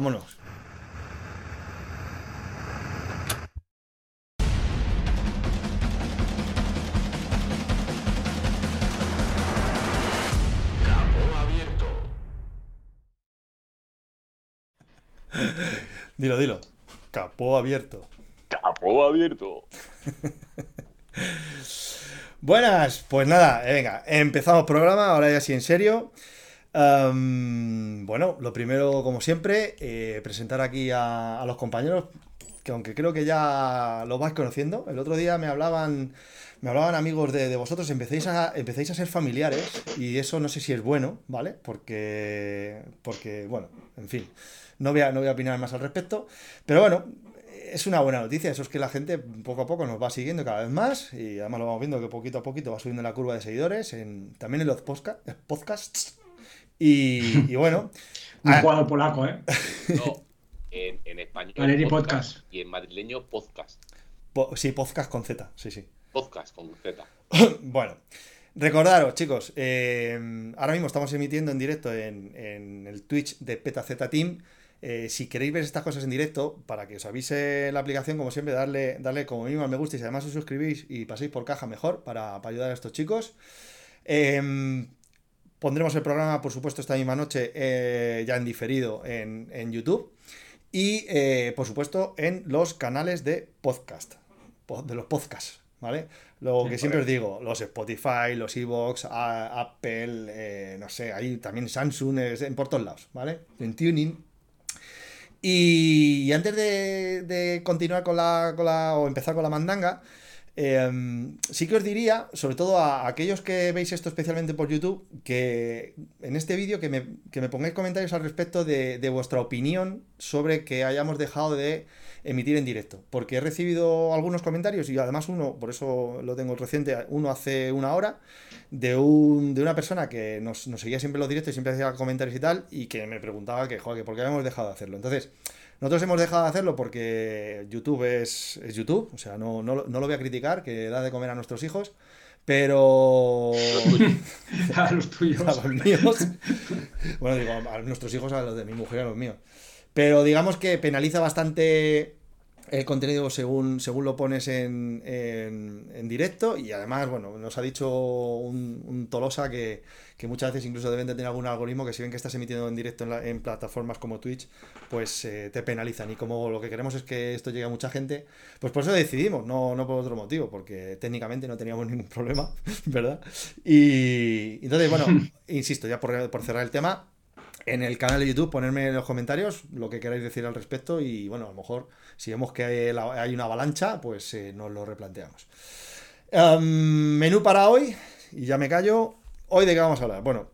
Vámonos. abierto. Dilo, dilo. Capó abierto. Capó abierto. Buenas, pues nada, eh, venga, empezamos programa, ahora ya sí en serio. Bueno, lo primero, como siempre, eh, presentar aquí a, los compañeros, que aunque creo que ya los vais conociendo, el otro día me hablaban, me hablaban amigos de, vosotros, empecéis a, empecéis a ser familiares, y eso no sé si es bueno, ¿vale? Porque, porque bueno, en fin, no voy a, no voy a opinar más al respecto, pero bueno, es una buena noticia, eso es que la gente poco a poco nos va siguiendo cada vez más y además lo vamos viendo que poquito a poquito va subiendo la curva de seguidores, también en los podcasts. Y, y bueno, Un Ah. jugador polaco, ¿eh? No, en, en español. Valeri Podcast. Y en madrileño podcast. po- sí, podcast con Z, sí, sí. Podcast con Z. Bueno, recordaros, chicos, eh, ahora mismo estamos emitiendo en directo en, en el Twitch de PetaZ Team. Eh, si queréis ver estas cosas en directo, para que os avise la aplicación, como siempre, darle, darle como mínimo al me gusta y si además os suscribís y paséis por caja mejor para, para ayudar a estos chicos. Eh, pondremos el programa, por supuesto, esta misma noche eh, ya en diferido en, en YouTube. Y, eh, por supuesto, en los canales de podcast, po- de los podcasts, ¿vale? Lo Sí, que siempre os digo, los Spotify, los Evox, Apple, eh, no sé, ahí también Samsung, es en por todos lados, ¿vale? En Tuning. Y, y antes de, de continuar con la, con la- o empezar con la mandanga, eh, sí que os diría, sobre todo a aquellos que veis esto especialmente por YouTube, que en este vídeo que me, que me pongáis comentarios al respecto de, vuestra opinión sobre que hayamos dejado de emitir en directo. Porque he recibido algunos comentarios y además uno, por eso lo tengo reciente, uno hace una hora, de, un, de una persona que nos, seguía siempre los directos y siempre hacía comentarios y tal, y que me preguntaba que, joder, por qué habíamos dejado de hacerlo. Entonces, nosotros hemos dejado de hacerlo porque YouTube es, es YouTube, o sea, no, no, no lo voy a criticar, que da de comer a nuestros hijos, pero... A los tuyos. a los míos. Bueno, digo, a nuestros hijos, a los de mi mujer a los míos. Pero digamos que penaliza bastante el contenido según, según lo pones en, en- en directo y además, bueno, nos ha dicho un, un Tolosa que, que muchas veces incluso deben de tener algún algoritmo que si ven que estás emitiendo en directo en, la- en plataformas como Twitch, pues eh, te penalizan y como lo que queremos es que esto llegue a mucha gente, pues por eso decidimos, no, no por otro motivo, porque técnicamente no teníamos ningún problema, ¿verdad? Y entonces, bueno, insisto, ya por, por cerrar el tema, en el canal de YouTube ponerme en los comentarios lo que queráis decir al respecto y bueno, a lo mejor si vemos que hay, una avalancha, pues eh, nos lo replanteamos. Am, menú para hoy, y ya me callo. Hoy de qué vamos a hablar. Bueno,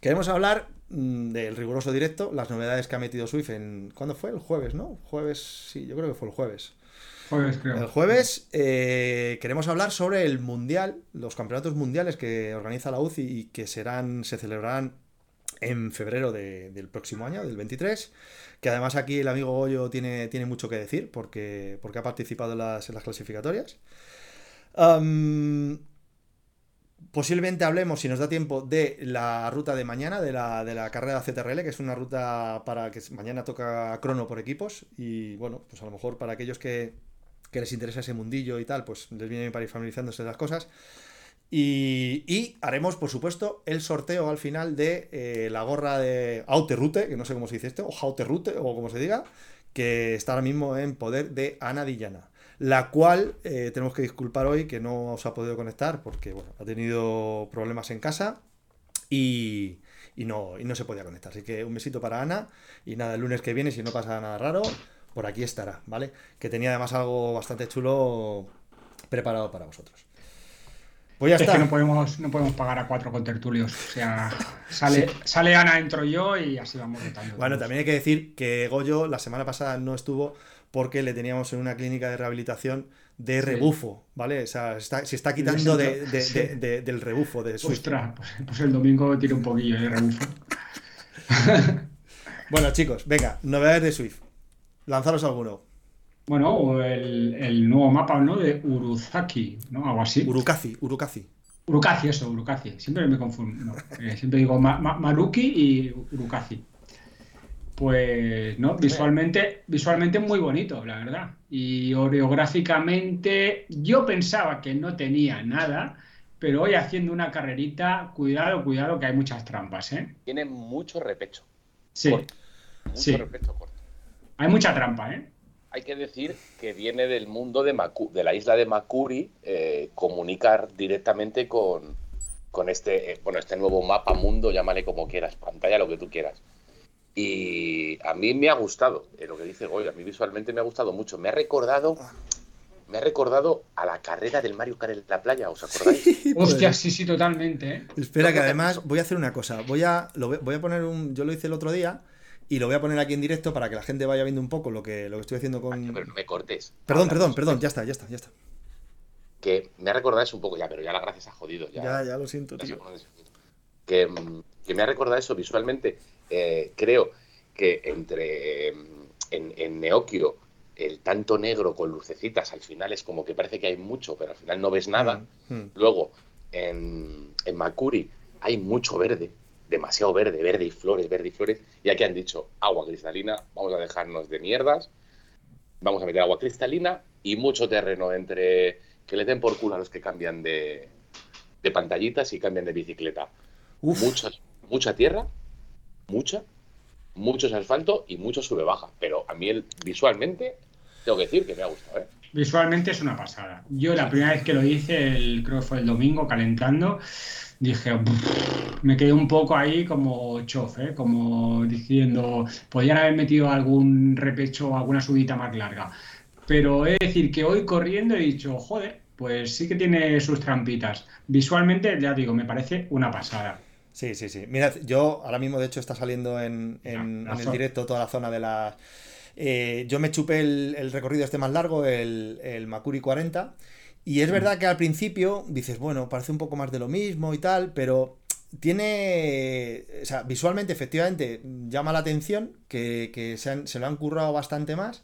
queremos hablar mm, del riguroso directo, las novedades que ha metido Swift en... ¿Cuándo fue? El jueves, ¿no? Jueves, sí, yo creo que fue el jueves. Jueves, El creo. jueves eh, queremos hablar sobre el mundial, los campeonatos mundiales que organiza la UCI y que serán, se celebrarán en febrero de- del próximo año, del 23. Que además aquí el amigo Goyo tiene, tiene mucho que decir porque, porque ha participado en las, clasificatorias. Posiblemente hablemos, si nos da tiempo, de la ruta de mañana, de la, de la carrera CTRL, que es una ruta para que mañana toca crono por equipos. Y bueno, pues a lo mejor para aquellos que, que les interesa ese mundillo y tal, pues les viene para ir familiarizándose de las cosas. Y, haremos, por supuesto, el sorteo al final de eh, la gorra de Auterrute, que no sé cómo se dice esto, o Jauterrute, o como se diga, que está ahora mismo en poder de Ana Dillana. La cual eh, tenemos que disculpar hoy que no os ha podido conectar porque bueno, ha tenido problemas en casa y, y no, y no se podía conectar. Así que un besito para Ana y nada, el lunes que viene, si no pasa nada raro, por aquí estará, ¿vale? Que tenía además algo bastante chulo preparado para vosotros. Pues ya Es está. que no podemos, no podemos pagar a cuatro contertulios. O sea, sale, sale Ana, entro yo y así vamos votando. Bueno, también hay que decir que Goyo la semana pasada no estuvo porque le teníamos en una clínica de rehabilitación de rebufo, ¿vale? O sea, está- se está quitando de- de- Sí. de- de- del rebufo de Swift. Ostras, pues, pues el domingo tiro un poquillo de rebufo. Bueno, chicos, venga, novedades de Swift. Lanzaros alguno. Bueno, o el, el nuevo mapa, ¿no? De Uruzaki, ¿no? Algo así. Urukazi, Urukazi. Urukazi, eso, Urukazi. Siempre me confundo. no, eh, siempre digo Ma- Ma- Maruki y Urukazi. Pues no, visualmente, visualmente muy bonito, la verdad. Y oreográficamente yo pensaba que no tenía nada, pero hoy haciendo una carrerita, cuidado, cuidado, que hay muchas trampas, ¿eh? Tiene mucho repecho. Sí, Corto. Mucho Sí. repecho corto. hay mucha trampa, ¿eh? Hay que decir que viene del mundo de, Macu- de la isla de Makuri, eh, comunicar directamente con, con este, eh, bueno, este nuevo mapa mundo, llámale como quieras, pantalla, lo que tú quieras. Y a mí me ha gustado, eh, lo que dice Goy, a mí visualmente me ha gustado mucho. Me ha recordado, me ha recordado a la carrera del Mario Kart en la playa, ¿os acordáis? Hostia, sí, sí, totalmente, ¿eh? Espera, que además voy a hacer una cosa. Voy a, lo voy a poner un. Yo lo hice el otro día y lo voy a poner aquí en directo para que la gente vaya viendo un poco lo que, lo que estoy haciendo con. Pero no me cortes. Perdón, perdón, perdón, ya está, ya está, ya está. Que me ha recordado eso un poco ya, pero ya la gracia se ha jodido. Ya, Ya, ya lo siento, tío. que, que me ha recordado eso visualmente. Eh, creo que entre mm, en, en Neokio el tanto negro con lucecitas al final es como que parece que hay mucho, pero al final no ves nada. Mm, mm. Luego en, en Makuri hay mucho verde, demasiado verde, verde y flores, verde y flores. Y aquí han dicho agua cristalina, vamos a dejarnos de mierdas, vamos a meter agua cristalina y mucho terreno entre que le den por culo a los que cambian de, de pantallitas y cambian de bicicleta. Uf, Mucha, mucha tierra, mucha, mucho asfalto y mucho sube baja. Pero a mí el, visualmente tengo que decir que me ha gustado. ¿eh? Visualmente es una pasada. Yo la primera vez que lo hice, el, creo que fue el domingo, calentando, dije, me quedé un poco ahí como chof, ¿eh? como diciendo, podrían haber metido algún repecho o alguna subida más larga. Pero he de decir que hoy corriendo he dicho, joder, pues sí que tiene sus trampitas. Visualmente, ya digo, me parece una pasada. Sí, sí, sí. Mirad, yo ahora mismo, de hecho, está saliendo en, en- La- la en el directo toda la zona de la. eh, yo me chupé el, el recorrido este más largo, el, el Makuri 40. Y es verdad que al principio dices, bueno, parece un poco más de lo mismo y tal, pero tiene. O sea, visualmente, efectivamente, llama la atención que, que se, han- se lo han currado bastante más.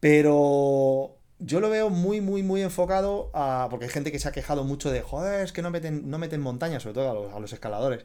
Pero yo lo veo muy, muy, muy enfocado a. Porque hay gente que se ha quejado mucho de, joder, es que no meten, no meten montañas, sobre todo a los, a los escaladores.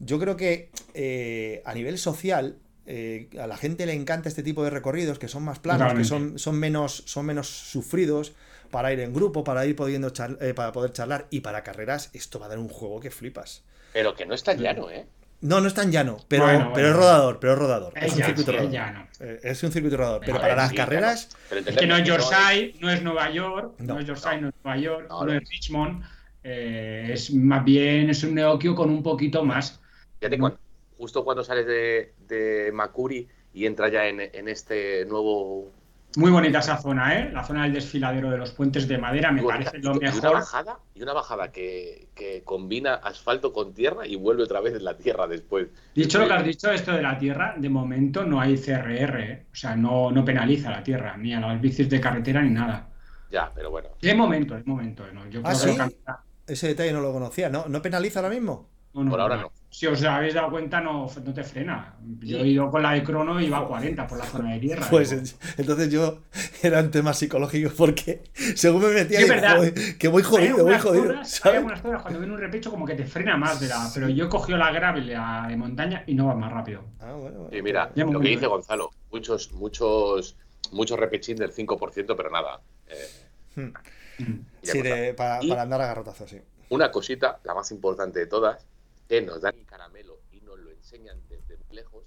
Yo creo que eh, a nivel social, eh, a la gente le encanta este tipo de recorridos que son más planos, que son, son, menos, son menos sufridos para ir en grupo, para ir pudiendo eh, para poder charlar y para carreras, esto va a dar un juego que flipas. Pero que no es tan llano, ¿eh? No, no es tan llano, pero, Bueno, pero es rodador, pero es rodador. Es, Es un circuito es rodador. llano. Eh, Es un circuito rodador. Pero para ver, las sí, carreras, claro. Es que no es Yorkshire, no es Nueva York, no, No. es Yorkshire, no es Nueva York, No, no, no. es Richmond, eh, es más bien es un Neokio con un poquito más. Fíjate, cuando- justo cuando sales de, de Makuri y entras ya en, en este nuevo. Muy bonita esa zona, ¿eh? La zona del desfiladero de los puentes de madera me bonita, parece y, lo y una mejor. bajada, y una bajada que, que combina asfalto con tierra y vuelve otra vez en la tierra después. Dicho lo que has dicho, esto de la tierra, de momento no hay CRR, ¿eh? O sea, no, no penaliza la tierra, ni a las bicis de carretera ni nada. Ya, pero bueno. De momento, de momento, ¿no? Yo ¿Ah, creo que sí? lo ese detalle no lo conocía. ¿No, ¿No penaliza ahora mismo? No, no, Por ahora no. Si os habéis dado cuenta, no, no te frena. Yo he ido con la de crono y iba a 40 por la zona de tierra. Pues Digo, en- entonces yo era un tema psicológico porque según me metía Sí, ahí, verdad. "Joder, que voy Hay jodido, voy jodido. zonas- hay algunas zonas cuando viene un repecho como que te frena más de la. Pero yo he cogido la gravel la de montaña y no va más rápido. Ah, bueno, bueno. Y mira, Ya lo que dice. Gonzalo, muchos, muchos, muchos repechín del 5%, pero nada. Eh, Hmm. Mm. Sí, de- para, para andar a garrotazos, sí. Una cosita, la más importante de todas, que nos dan el caramelo y nos lo enseñan desde muy lejos,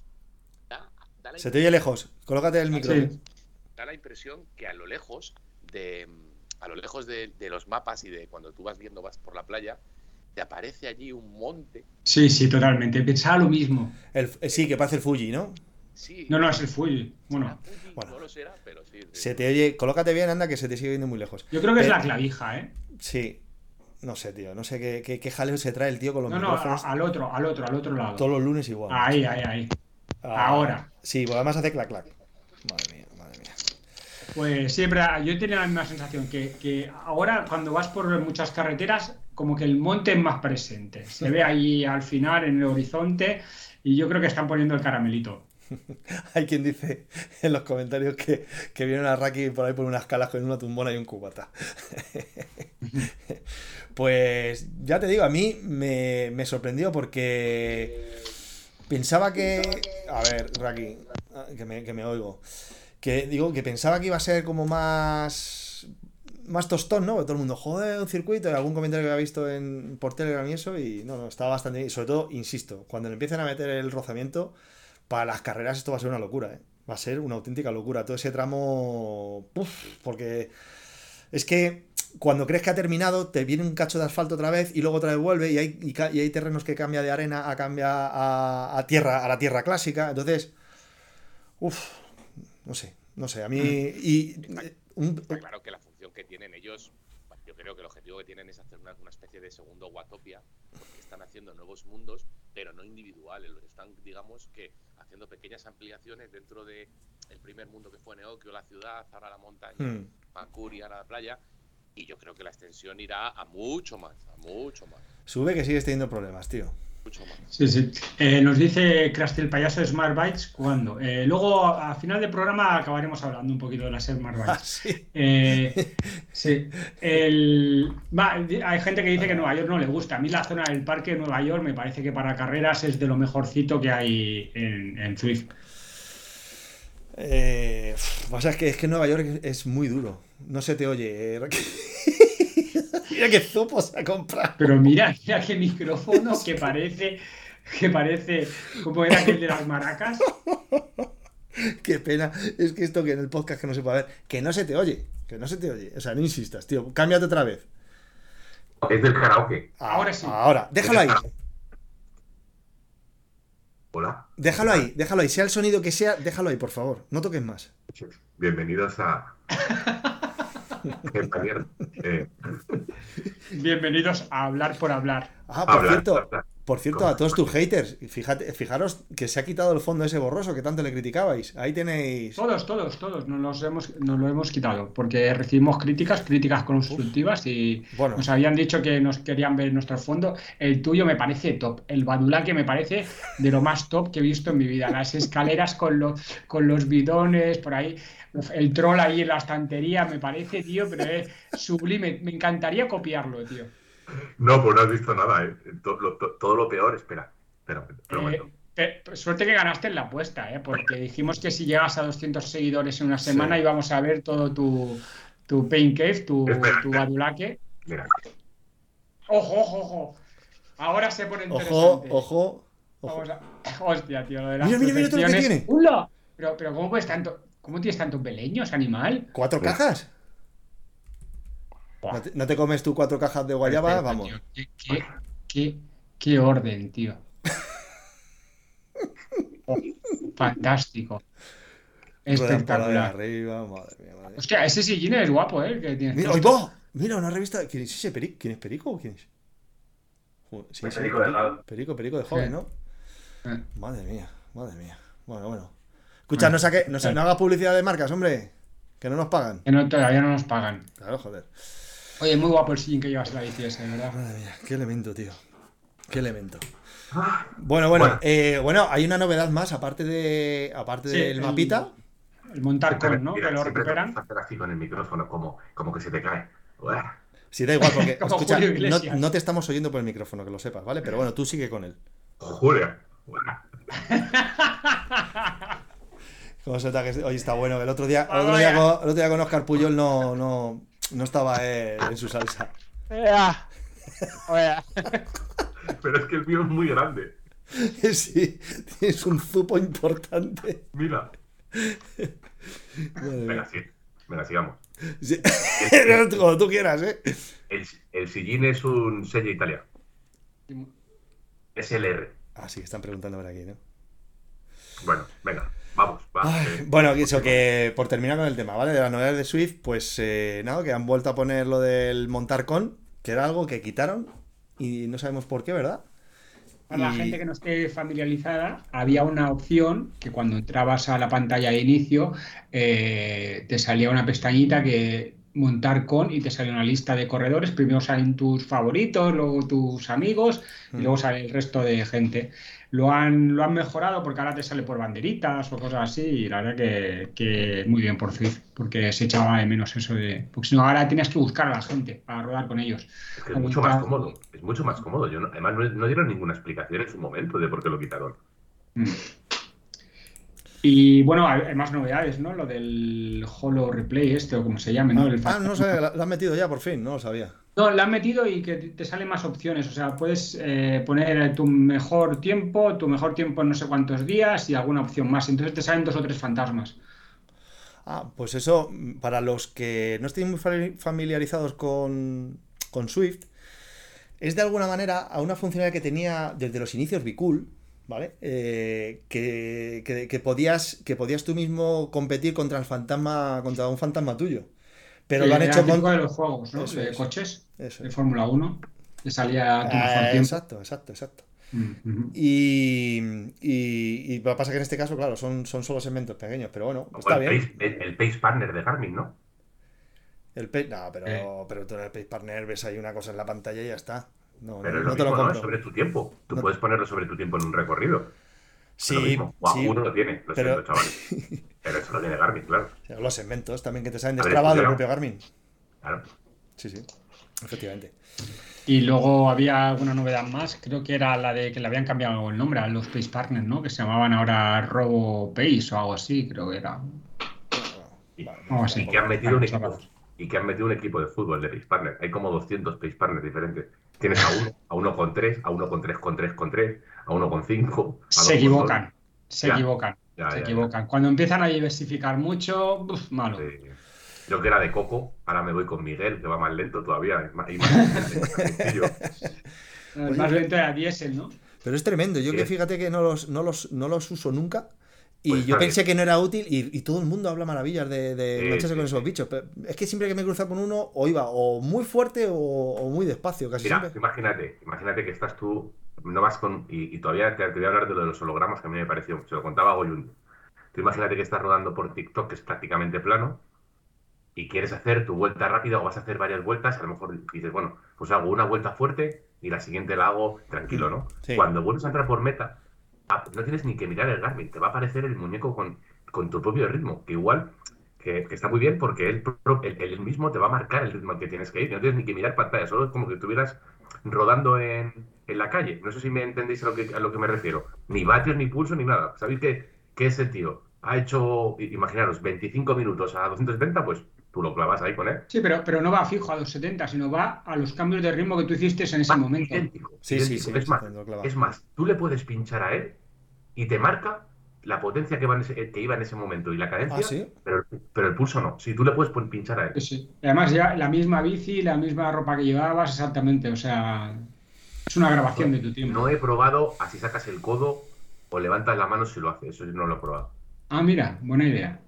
da, da la Se te oye lejos. Colócate el micro. Sí. da la impresión que a lo lejos de a lo lejos de, de los mapas y de cuando tú vas viendo vas por la playa te aparece allí un monte Sí, sí, totalmente. Pensaba lo mismo. El- eh, sí, que parece el Fuji, ¿no? sí No, no, es el Fuji. Bueno, Fuji, Bueno. no lo será pero sí, sí. Se te oye. Colócate bien, anda, que se te sigue viendo muy lejos. yo creo que es Pero- la clavija, ¿eh? Sí. No sé, tío. No sé qué, qué, qué jaleo se trae el tío con los No, no, micrófonos. a- al otro, al otro, al otro lado. Todos los lunes igual. Ahí, ahí, ahí. Ah, ahora. Sí, pues además hace clac clac. Madre mía, madre mía. Pues siempre, yo tenía la misma sensación que, que ahora cuando vas por muchas carreteras, como que el monte es más presente. Se ve ahí al final en el horizonte y yo creo que están poniendo el caramelito. Hay quien dice en los comentarios que, que vieron a Raki por ahí por unas calas con una tumbona y un cubata. pues ya te digo, a mí me, me sorprendió porque Pensaba que. A ver, Raki, que me, que me oigo. Que digo que pensaba que iba a ser como más. Más tostón, ¿no? todo el mundo, joder, un circuito. Algún comentario que había visto en, por Telegram y eso. Y no, no, estaba bastante bien. Y sobre todo, insisto, cuando le empiecen a meter el rozamiento, para las carreras esto va a ser una locura, ¿eh? Va a ser una auténtica locura. Todo ese tramo. Porque. Es que cuando crees que ha terminado, te viene un cacho de asfalto otra vez y luego otra vez vuelve y hay, y, hay terrenos que cambia de arena a cambia a, tierra, a la tierra clásica. Entonces, uff, no sé, no sé, a mí... Y, claro que la función que tienen ellos, yo creo que el objetivo que tienen es hacer una, especie de segundo Watopia, porque están haciendo nuevos mundos, pero no individuales. Están, digamos que, haciendo pequeñas ampliaciones dentro de el primer mundo que fue Neokio, la ciudad, ahora la montaña, hmm. Makuri, ahora la playa, y yo creo que la extensión irá a mucho más, a mucho más. Sube que sigues teniendo problemas, tío. Mucho más. Sí, sí. Eh, nos dice Krusty el payaso de Smart Bytes cuándo. Eh, luego, a final del programa, acabaremos hablando un poquito de las Smart Bytes. Ah, sí. Eh, sí. hay gente que dice que Nueva York no le gusta. A mí la zona del parque de Nueva York me parece que para carreras es de lo mejorcito que hay en, en Swift. Eh, pasa es que, es que Nueva York es muy duro. No se te oye. Eh. mira qué zupo se ha comprado. Pero mira, mira qué micrófono que parece. Que parece. como era aquel de las maracas? Qué pena. Es que esto que en el podcast que no se puede ver. Que no se te oye. Que no se te oye. O sea, no insistas, tío. Cámbiate otra vez. Es del karaoke. Ahora sí. Ahora, déjalo ahí. Hola. Déjalo ahí, déjalo ahí. Sea el sonido que sea, déjalo ahí, por favor. No toques más. Bienvenidos a. Eh. Bienvenidos a hablar por hablar. Ah, por cierto, por cierto, a todos tus haters, fíjate, fijaros que se ha quitado el fondo ese borroso que tanto le criticabais. Ahí tenéis. Todos, todos, todos nos, hemos, nos lo hemos quitado. Porque recibimos críticas, críticas constructivas y nos habían dicho que nos querían ver nuestro fondo. El tuyo me parece top. El Badulaque me parece de lo más top que he visto en mi vida. Las escaleras con, los con los bidones por ahí. el troll ahí en la estantería me parece, tío, pero es sublime. Me encantaría copiarlo, tío. No, pues no has visto nada, ¿eh? Todo lo, peor, espera. espera, eh, suerte que ganaste en la apuesta, ¿eh? Porque dijimos que si llegas a 200 seguidores en una semana íbamos a ver todo tu, tu Pain Cave, tu, tu badulaque. Mira. Ojo, ojo, ojo. Ahora se pone interesante. Ojo, ojo. Hostia, tío, lo de las Mira, mira, mira todo lo que tiene. Pero, pero ¿cómo puedes tanto? ¿Cómo tienes tantos beleños, animal? ¿Cuatro cajas? ¿No te, comes tú cuatro cajas de guayaba? Vamos. qué, orden, tío. fantástico. Espectacular. Arriba, madre mía, Hostia, ese sillín es guapo, ¿eh? Que mira, mira, una revista. ¿Quién es ese Perico? ¿Quién es Perico o quién es? Sí, perico, de perico, perico de joven, ¿no? Madre mía, madre mía. Bueno, bueno. Escucha, no, saque, no, no hagas publicidad de marcas, hombre. Que no nos pagan. Que no, todavía no nos pagan. Claro, joder. Oye, muy guapo el sillín que llevas la bici ese, ¿verdad? Madre mía, qué elemento, tío. Qué elemento. Bueno, bueno, eh, bueno, hay una novedad más, aparte de aparte del mapita. El montar con, ¿no? que lo recuperan. hacer así con el micrófono, como, como que se te cae. Sí, da igual, porque escucha, no, no, te estamos oyendo por el micrófono, que lo sepas, ¿vale? Pero bueno, tú sigue con él. Julia. ¿Cómo se nota que hoy está bueno? El otro día, el otro día, con, el otro día con Oscar Puyol no, no, no estaba en su salsa. Pero es que el mío es muy grande. Sí, tienes un zupo importante. Mira. Venga, sí. Venga, sigamos. Sí. Como tú quieras, ¿eh? El, el sillín es un sello italiano. SLR. Ah, sí, están preguntando por aquí, ¿no? Bueno, venga. Bueno, eso que por terminar con el tema, ¿vale? De las novedades de Swift, pues eh, nada, que han vuelto a poner lo del montar con, que era algo que quitaron y no sabemos por qué, ¿verdad? Para la gente que no esté familiarizada, había una opción que cuando entrabas a la pantalla de inicio eh, te salía una pestañita que montar con y te sale una lista de corredores. Primero salen tus favoritos, luego tus amigos y luego mm. sale el resto de gente lo han, lo han mejorado porque ahora te sale por banderitas o cosas así y la verdad que, que muy bien por fin, porque se echaba de menos eso de... Porque si no, ahora tienes que buscar a la gente para rodar con ellos. Es, que es mucho más cómodo, es mucho más cómodo. Yo además no, dieron ninguna explicación en su momento de por qué lo quitaron. Mm. Y bueno, hay más novedades, ¿no? Lo del Holo Replay, este o como se llame, ¿no? ah, no sé, lo han metido ya por fin, no lo sabía. No, lo han metido y que te salen más opciones. O sea, puedes eh, poner tu mejor tiempo, tu mejor tiempo en no sé cuántos días y alguna opción más. Entonces te salen dos o tres fantasmas. Ah, pues eso, para los que no estén muy familiarizados con, con Swift, es de alguna manera a una funcionalidad que tenía desde los inicios Bicool, ¿vale? Eh, que, podías, que podías tú mismo competir contra el fantasma, contra un fantasma tuyo. Pero lo han hecho con. de los juegos, ¿no? de coches, de Fórmula 1, que salía tu mejor tiempo. Exacto, exacto, exacto. Y, y, lo que pasa que en este caso, claro, son, son solo segmentos pequeños, pero bueno, está el bien. Pace, el, Pace Partner de Garmin, ¿no? El Pace, no, pero, eh. pero tú en el Pace Partner ves ahí una cosa en la pantalla y ya está. No, pero no, te lo compro. sobre tu tiempo. Tú puedes ponerlo sobre tu tiempo en un recorrido. Sí, sí, uno lo tiene, lo pero... siento, chavales. Pero eso lo tiene Garmin, claro. Los segmentos también que te salen destrabados el propio Garmin. Claro. Sí, sí, efectivamente. Y luego había alguna novedad más, creo que era la de que le habían cambiado el nombre a los Pace Partners, ¿no? Que se llamaban ahora Robo Pace o algo así, creo que era. Y, que han metido un equipo, y que han metido un equipo de fútbol de Pace Partners. Hay como 200 Pace Partners diferentes. Tienes a uno, a uno con tres, a uno con tres con tres con tres, a uno con cinco. se equivocan, se equivocan, se equivocan. Cuando empiezan a diversificar mucho, malo. Yo que era de Coco, ahora me voy con Miguel, que va más lento todavía. Es más, más, lento era diésel, ¿no? Pero es tremendo. Yo que fíjate que no los, no los, no los uso nunca. Y pues yo pensé que no era útil y, todo el mundo habla maravillas de, de con esos bichos. Pero es que siempre que me cruza con uno, o iba o muy fuerte o, muy despacio, casi Mira, Imagínate, imagínate que estás tú, no vas con. Y, todavía te, voy a hablar de lo de los hologramas que a mí me pareció. Se lo contaba Goyun. Tú imagínate que estás rodando por TikTok, que es prácticamente plano, y quieres hacer tu vuelta rápida o vas a hacer varias vueltas, a lo mejor dices, bueno, pues hago una vuelta fuerte y la siguiente la hago tranquilo, ¿no? Cuando vuelves a entrar por meta, no tienes ni que mirar el Garmin, te va a aparecer el muñeco con, con tu propio ritmo, que igual que, está muy bien porque él, el mismo te va a marcar el ritmo que tienes que ir, no tienes ni que mirar pantalla, solo es como que estuvieras rodando en, en la calle. No sé si me entendéis a lo que, a lo que me refiero. Ni vatios, ni pulso, ni nada. ¿Sabéis qué, qué ese tío ha hecho, imaginaros, 25 minutos a 270? Pues tú lo clavas ahí con él. Sí, pero, pero no va fijo a los 70, sino va a los cambios de ritmo que tú hiciste en ese momento. Sí, sí, sí, es, más, es más, tú le puedes pinchar a él y te marca la potencia que, va que iba en ese momento y la cadencia, ¿Ah, pero, pero, el pulso no. Si tú le puedes pinchar a él. Sí, Además, ya la misma bici, la misma ropa que llevabas, exactamente. O sea, es una grabación de tu tiempo. No he probado así sacas el codo o levantas la mano si lo haces. Eso no lo he probado. Ah, mira, buena idea.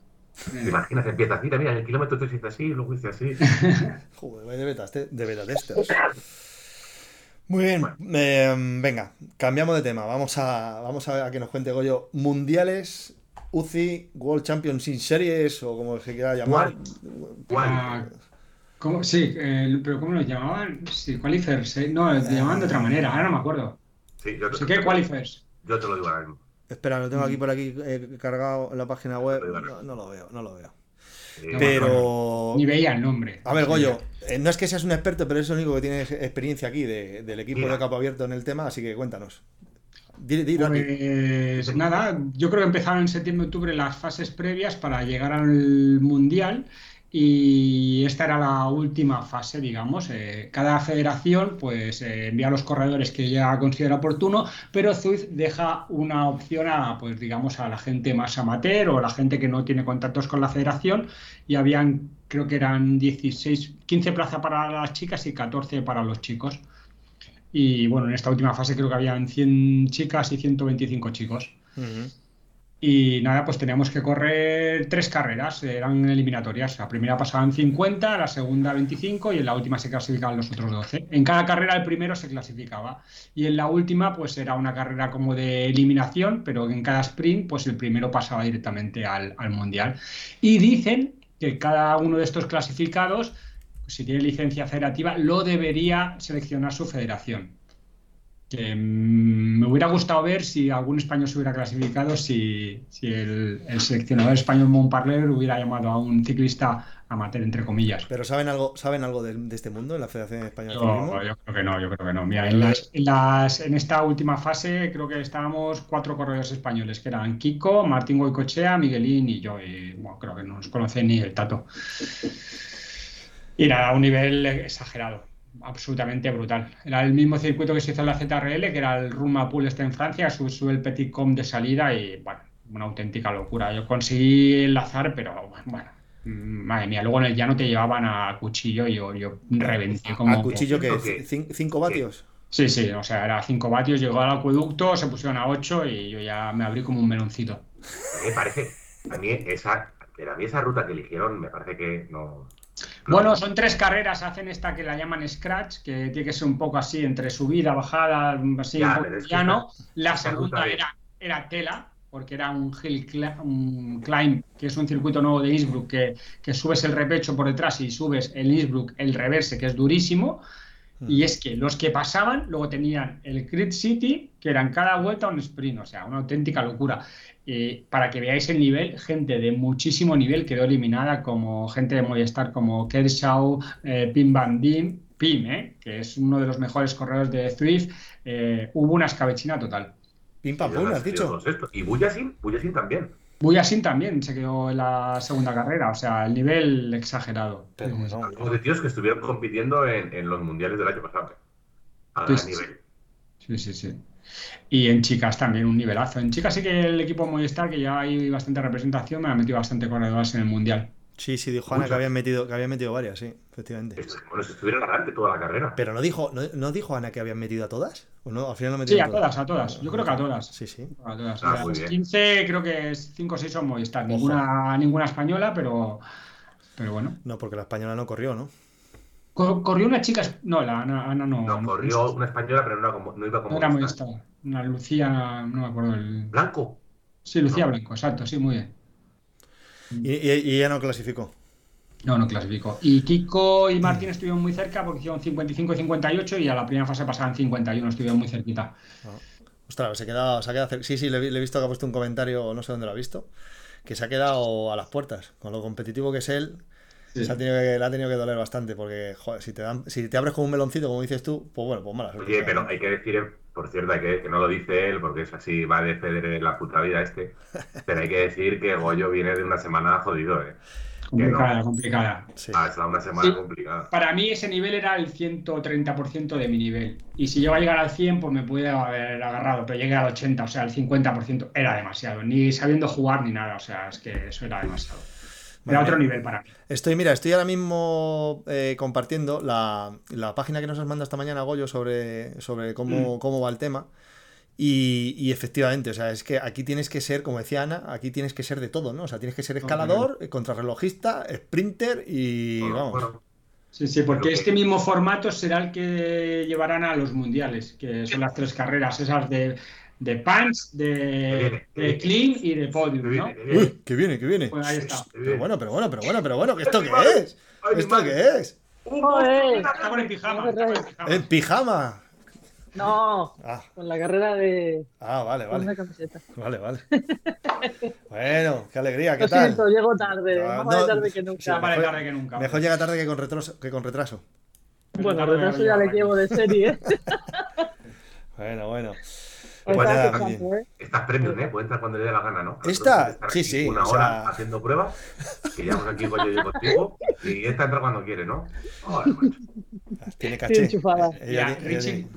¿Te imaginas? Empieza así, mira, en el kilómetro 3 hice así, luego hice así. Joder, de beta, de beta Muy bien, em, venga, cambiamos de tema. Vamos a, vamos a, que nos cuente Goyo. Mundiales, UCI, World Championship Series o como se quiera llamar. Ah, ¿cómo? Sí, pero ¿cómo lo llamaban? Sí, Qualifiers. ¿eh? No, lo llamaban de otra manera, ahora no me acuerdo. Sí, yo te, sí Qualifiers. Yo te lo digo ahora mismo. Espera, lo tengo aquí por aquí eh, cargado en la página web. No, lo veo, no lo veo. pero. Ni veía el nombre. A ver, Goyo, eh, no es que seas un experto, pero es el único que tiene experiencia aquí del equipo de Capo Abierto en el tema, así que cuéntanos. pues nada, yo creo que empezaron en septiembre-octubre las fases previas para llegar al Mundial y esta era la última fase, digamos. Eh, cada federación pues eh, envía a los corredores que ya considera oportuno, pero Zwift deja una opción a, pues digamos, a la gente más amateur o la gente que no tiene contactos con la federación y habían, creo que eran 16, 15 plazas para las chicas y 14 para los chicos. Y bueno, en esta última fase creo que habían 100 chicas y 125 chicos. Y nada, pues teníamos que correr tres carreras, eran eliminatorias. La primera pasaban 50, la segunda 25 y en la última se clasificaban los otros 12. En cada carrera el primero se clasificaba y en la última pues era una carrera como de eliminación, pero en cada sprint pues el primero pasaba directamente al, mundial. Y dicen que cada uno de estos clasificados, si tiene licencia federativa, lo debería seleccionar su federación. mm, hubiera gustado ver si algún español se hubiera clasificado, si, si el, el seleccionador español Montparler hubiera llamado a un ciclista amateur, entre comillas. ¿Pero saben algo, ¿saben algo de, de este mundo en la Federación Española de Ciclismo? yo creo que no, yo creo que no. Mira, en, las- en las- en esta última fase creo que estábamos cuatro corredores españoles, que eran Kiko, Martín Goicochea, Miguelín y yo. Y bueno, creo que no nos conoce ni el Tato. Y era a un nivel exagerado, absolutamente brutal. Era el mismo circuito que se hizo en la ZRL, que era el Ruma Pool este en Francia, sube, sube el Petit Com de salida y bueno, una auténtica locura. Yo conseguí enlazar, pero bueno, mm, madre mía, luego en el llano te llevaban a cuchillo y yo, yo reventé como... ¿A cuchillo que ¿Qué? 5 vatios? Sí, sí, o sea, era 5 vatios, llegó al acueducto, se pusieron a 8 y yo ya me abrí como un meloncito. Me parece, a mí esa, pero a mí esa ruta que eligieron me parece que no. No- Bueno, son tres carreras, hacen esta que la llaman Scratch, que tiene que ser un poco así, entre subida, bajada, así Ya, un poco llano. La segunda era, era tela, porque era un hill un climb, que es un circuito nuevo de Innsbruck, que, que subes el repecho por detrás y subes el Innsbruck, el reverse, que es durísimo. Y es que los que pasaban luego tenían el Crit City, que eran cada vuelta un sprint, o sea, una auténtica locura. Eh, para que veáis el nivel, gente de muchísimo nivel quedó eliminada, como gente de Movistar como Kershaw, eh, Pim Van Diem, Pim, eh, que es uno de los mejores corredores de Zwift. eh, hubo una escabechina total. Pim pam pum, has dicho. Y Buyasin, Buyasin también. Buyasin también se quedó en la segunda carrera, o sea, el nivel exagerado. Pero no, de tíos que estuvieron compitiendo en, en los mundiales del año pasado. ¿eh? A sí, nivel. Sí, sí, sí. Y en chicas también un nivelazo. En chicas sí que el equipo Movistar, que ya hay bastante representación, me ha metido bastante corredoras en el Mundial. Sí, sí, dijo Ana que habían metido, que habían metido varias, sí, efectivamente. Esto- Bueno, si estuvieron adelante toda la carrera. Pero no dijo, no, ¿no dijo Ana que habían metido a todas? ¿O no? Al final no Sí, a todas, a todas. Yo creo que a todas. Sí, sí. A todas. Ah, O sea, muy las bien. 15 creo que 5 o 6 son Movistar. Ninguna, ninguna española, pero, pero bueno. No, porque la española no corrió, ¿no? Co- Corrió una chica... No, la Ana, Ana no. No, no, corrió una española, pero no, era como- no iba como no era Movistar. Movistar. Una Lucía, no me acuerdo el... Blanco. Sí, Lucía No. Blanco, exacto, sí, muy bien. Y, y- y ella no clasificó. No, no clasificó. Y Kiko y Martín estuvieron muy cerca porque hicieron 55 y 58 y a la primera fase pasaban 51, estuvieron muy cerquita. Ostras, se, ha quedado, se ha quedado cer- Sí, sí, le, le he visto que ha puesto un comentario, no sé dónde lo ha visto, que se ha quedado a las puertas. Con lo competitivo que es él, Sí. se ha tenido que, le ha tenido que doler bastante, porque, joder, si te, dan, si te abres como un meloncito, como dices tú, pues bueno, pues mala suerte. Oye, pero hay que decir, por cierto, hay que, que no lo dice él, porque es así, va de Federer la puta vida este. Pero hay que decir que Goyo viene de una semana jodido, ¿eh? Complicada, no. complicada. Sí. Ha estado una semana Sí. complicada. Para mí ese nivel era el 130% de mi nivel. Y si llego a llegar al 100, pues me pude haber agarrado, pero llegué al 80, o sea, el 50% era demasiado. Ni sabiendo jugar ni nada, o sea, es que eso era demasiado. Vale. otro nivel para mí. Estoy, mira, estoy ahora mismo eh, compartiendo la, la página que nos has mandado esta mañana, Goyo, sobre, sobre Mm. cómo, cómo va el tema. Y, y efectivamente, o sea, es que aquí tienes que ser, como decía Ana, aquí tienes que ser de todo, ¿no? O sea, tienes que ser escalador, contrarrelojista, sprinter y Bueno, vamos. bueno, Sí, sí, porque este mismo formato será el que llevarán a los mundiales, que son las tres carreras, esas de, de punch, de, de clean y de podium, ¿no? que viene, que viene. Uy, que viene, que viene. Pues ahí está. Pero bueno, pero bueno, pero bueno, pero bueno, ¿que ¿esto qué es? ¿Esto qué es? Está con el pijama. En pijama. No, Ah, con la carrera de ah, vale, con una vale. camiseta. Vale, vale. Bueno, qué alegría, ¿qué Lo tal? siento, llego tarde, Ah, más vale no, tarde que sí, nunca. Vale mejor- tarde que nunca. Mejor llega tarde que con retraso. Que con retraso. Bueno, retraso ya le llevo de serie. Bueno, bueno. Pues nada, pensando, ¿eh? Estás premium, ¿eh? Puede entrar cuando le dé la gana, ¿no? Esta, sí, sí, Una o hora sea- haciendo pruebas, que llevamos aquí y yo contigo, y esta entra cuando quiere, ¿no? Tiene caché. ella- Richie,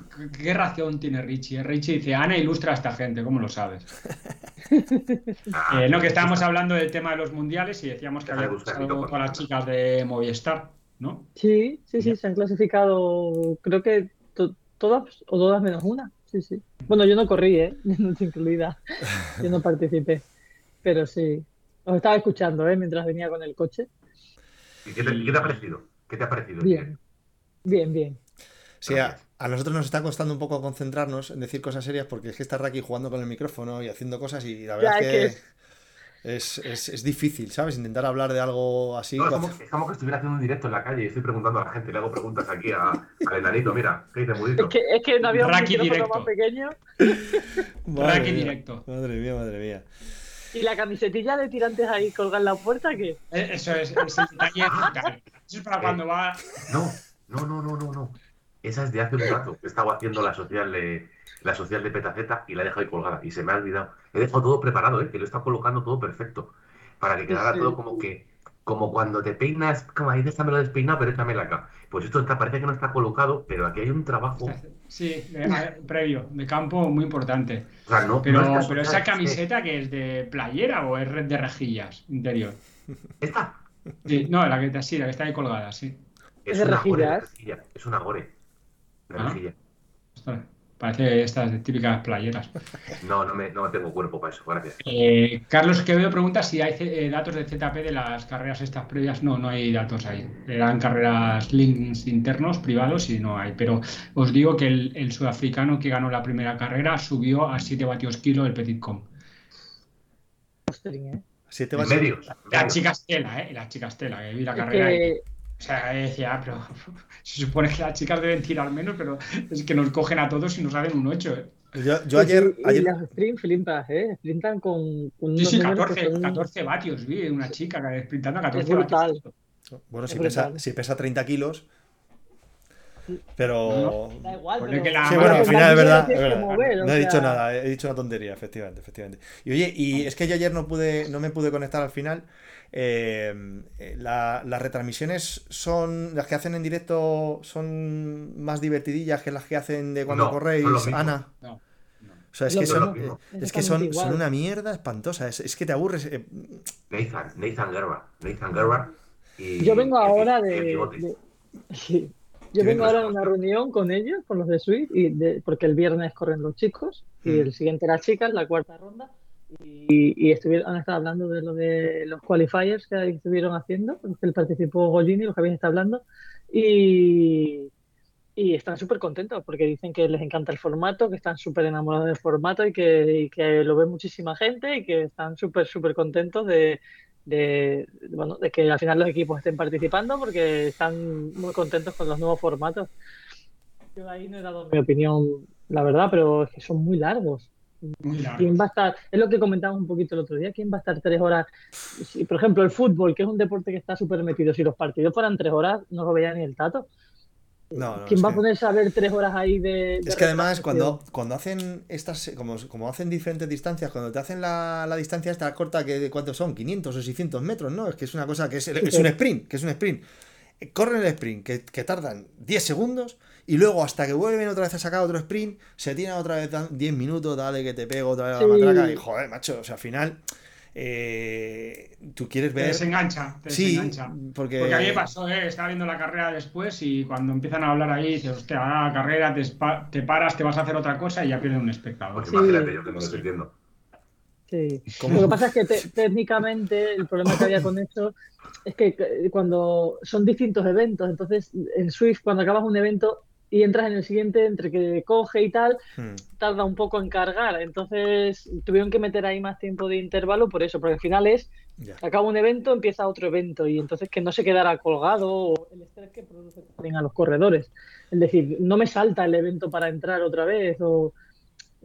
¿qué ración tiene Richie? Richie dice, Ana ilustra a esta gente, ¿cómo lo sabes? Ah, Eh, no, que estábamos hablando del tema de los mundiales y decíamos que había micrófono. con las chicas de Movistar, ¿no? Sí, sí, sí, Ya. se han clasificado, creo que to- todas o todas menos una. Sí, sí. Bueno, yo no corrí, ¿eh? Yo no estoy incluida. Yo no participé. Pero sí. Os estaba escuchando, ¿eh? Mientras venía con el coche. ¿Y qué te, qué te ha parecido? ¿Qué te ha parecido? Bien. Bien, bien. Sí, a, a nosotros nos está costando un poco concentrarnos en decir cosas serias porque es que está Raki jugando con el micrófono y haciendo cosas y la verdad Ya, es es que, que es- Es, es, difícil, ¿sabes? Intentar hablar de algo así. No, es, como, es como que estuviera haciendo un directo en la calle y estoy preguntando a la gente, le hago preguntas aquí a- al enanito, mira, ¿qué dice Es Mudito? que, es que no había un Raki micrófono directo. más pequeño. Madre Raki mía, directo. Madre mía, madre mía. Y la camisetilla de tirantes ahí colgada en la puerta, que Eh, Eso es, es el detalle vital. Eso es para cuando va. No, no, no, no, no, no. Esa es de hace un rato, que estaba haciendo la social de la social de Petaceta y la he dejado ahí colgada y se me ha olvidado. He dejado todo preparado, ¿eh? que lo he estado colocando todo perfecto. Para que quedara Sí. todo como que, como cuando te peinas, como ahí déjamelo despeinado, pero échamelo acá. Pues esto está, parece que no está colocado, pero aquí hay un trabajo. Sí, de- a- previo, de campo muy importante. O sea, no, Pero, no es pero es esa camiseta que es de playera o es red de rejillas interior. Esta Sí, no, la que, sí, la que está ahí colgada, sí. es de una gore de rejillas. rejilla, es una gore. Ah. Parece estas típicas playeras. No, no, me, no tengo cuerpo para eso, gracias. Eh, Carlos Quevedo pregunta si hay eh, datos de ZP de las carreras estas previas. No, no hay datos ahí. Eran carreras links internos, privados, y no hay. Pero os digo que el, el sudafricano que ganó la primera carrera subió a 7 vatios kilo el Petit Com. Ostrin, ¿eh? Siete vatios- medios. en La chica Estela, ¿eh? La chica Estela, que vi la carrera. que O sea, decía, ah, pero se supone que las chicas deben tirar menos, pero es que nos cogen a todos y nos hacen un 8. ¿eh? Yo, yo ayer, y, y ayer las sprint flimpas, ¿eh? Sprintan con, con Sí, sí, números que 14, son- 14 vatios, vi una chica sprintando a 14 brutal. vatios. bueno, es si pesa, si pesa 30 kilos, pero... Da igual, pero... que la- Sí, bueno, al final es verdad. es mover, no he dicho nada, he dicho una tontería, efectivamente, efectivamente. Y oye, y es que yo ayer no pude, no me pude conectar al final. Eh, eh, la- las retransmisiones son las que hacen en directo son más divertidillas que las que hacen de cuando No, corréis, mismo. Ana. No, no. O sea, es que son, es que son, son una mierda espantosa. Es, es que te aburres. eh, Nathan, Nathan Gerber. Nathan Gerber. Y, Yo vengo ahora y de... de-. Yo vengo ahora de respuesta. una reunión con ellos, con los de Swift, y de- porque el viernes corren los chicos y Mm. el siguiente las chicas, la cuarta ronda. Y, estuvieron, han estado hablando de lo de los qualifiers que estuvieron haciendo, los que participó Gollini, los que habían estado hablando. Y, y están súper contentos porque dicen que les encanta el formato, que están súper enamorados del formato y que, y lo ve muchísima gente y que están súper, súper contentos de, de que al final los equipos estén participando porque están muy contentos con los nuevos formatos. Yo ahí no he dado mi opinión, la verdad, pero es que son muy largos. Muy largo. ¿Quién va a estar? Es lo que comentábamos un poquito el otro día. ¿Quién va a estar tres horas? Si, por ejemplo, el fútbol, que es un deporte que está súper metido. Si los partidos fueran tres horas, no lo veía ni el tato. no, no, ¿Quién va a ponerse a ver tres horas ahí de.? de Es que además cuando, cuando hacen estas, como, como hacen diferentes distancias, cuando te hacen la, la distancia esta corta, que ¿cuántos son? 500 o 600 metros, ¿no? Es que es una cosa que es, un sprint, que es un sprint. Corren el sprint, que, que tardan 10 segundos, y luego hasta que vuelven otra vez a sacar otro sprint, se tiran otra vez dan 10 minutos, dale que te pego otra vez a la Sí. matraca, y joder, macho, o sea, al final, eh, tú quieres Te ver... desengancha, te Sí, desengancha. porque... Porque a mí me pasó, ¿eh? estaba viendo la carrera después y cuando empiezan a hablar ahí, dices, hostia, ahora la carrera, te, espa- te paras, te vas a hacer otra cosa y ya pierdes un espectador. Sí. imagínate yo que no lo estoy viendo. Sí. ¿Cómo? Lo que pasa es que te- técnicamente el problema que había con esto es que cuando son distintos eventos, entonces en Swift cuando acabas un evento y entras en el siguiente, entre que coge y tal, Hmm. tarda un poco en cargar. Entonces tuvieron que meter ahí más tiempo de intervalo por eso, porque al final es, Ya. acaba un evento, empieza otro evento y entonces que no se quedara colgado o el estrés que produce también a los corredores. Es decir, no me salta el evento para entrar otra vez o...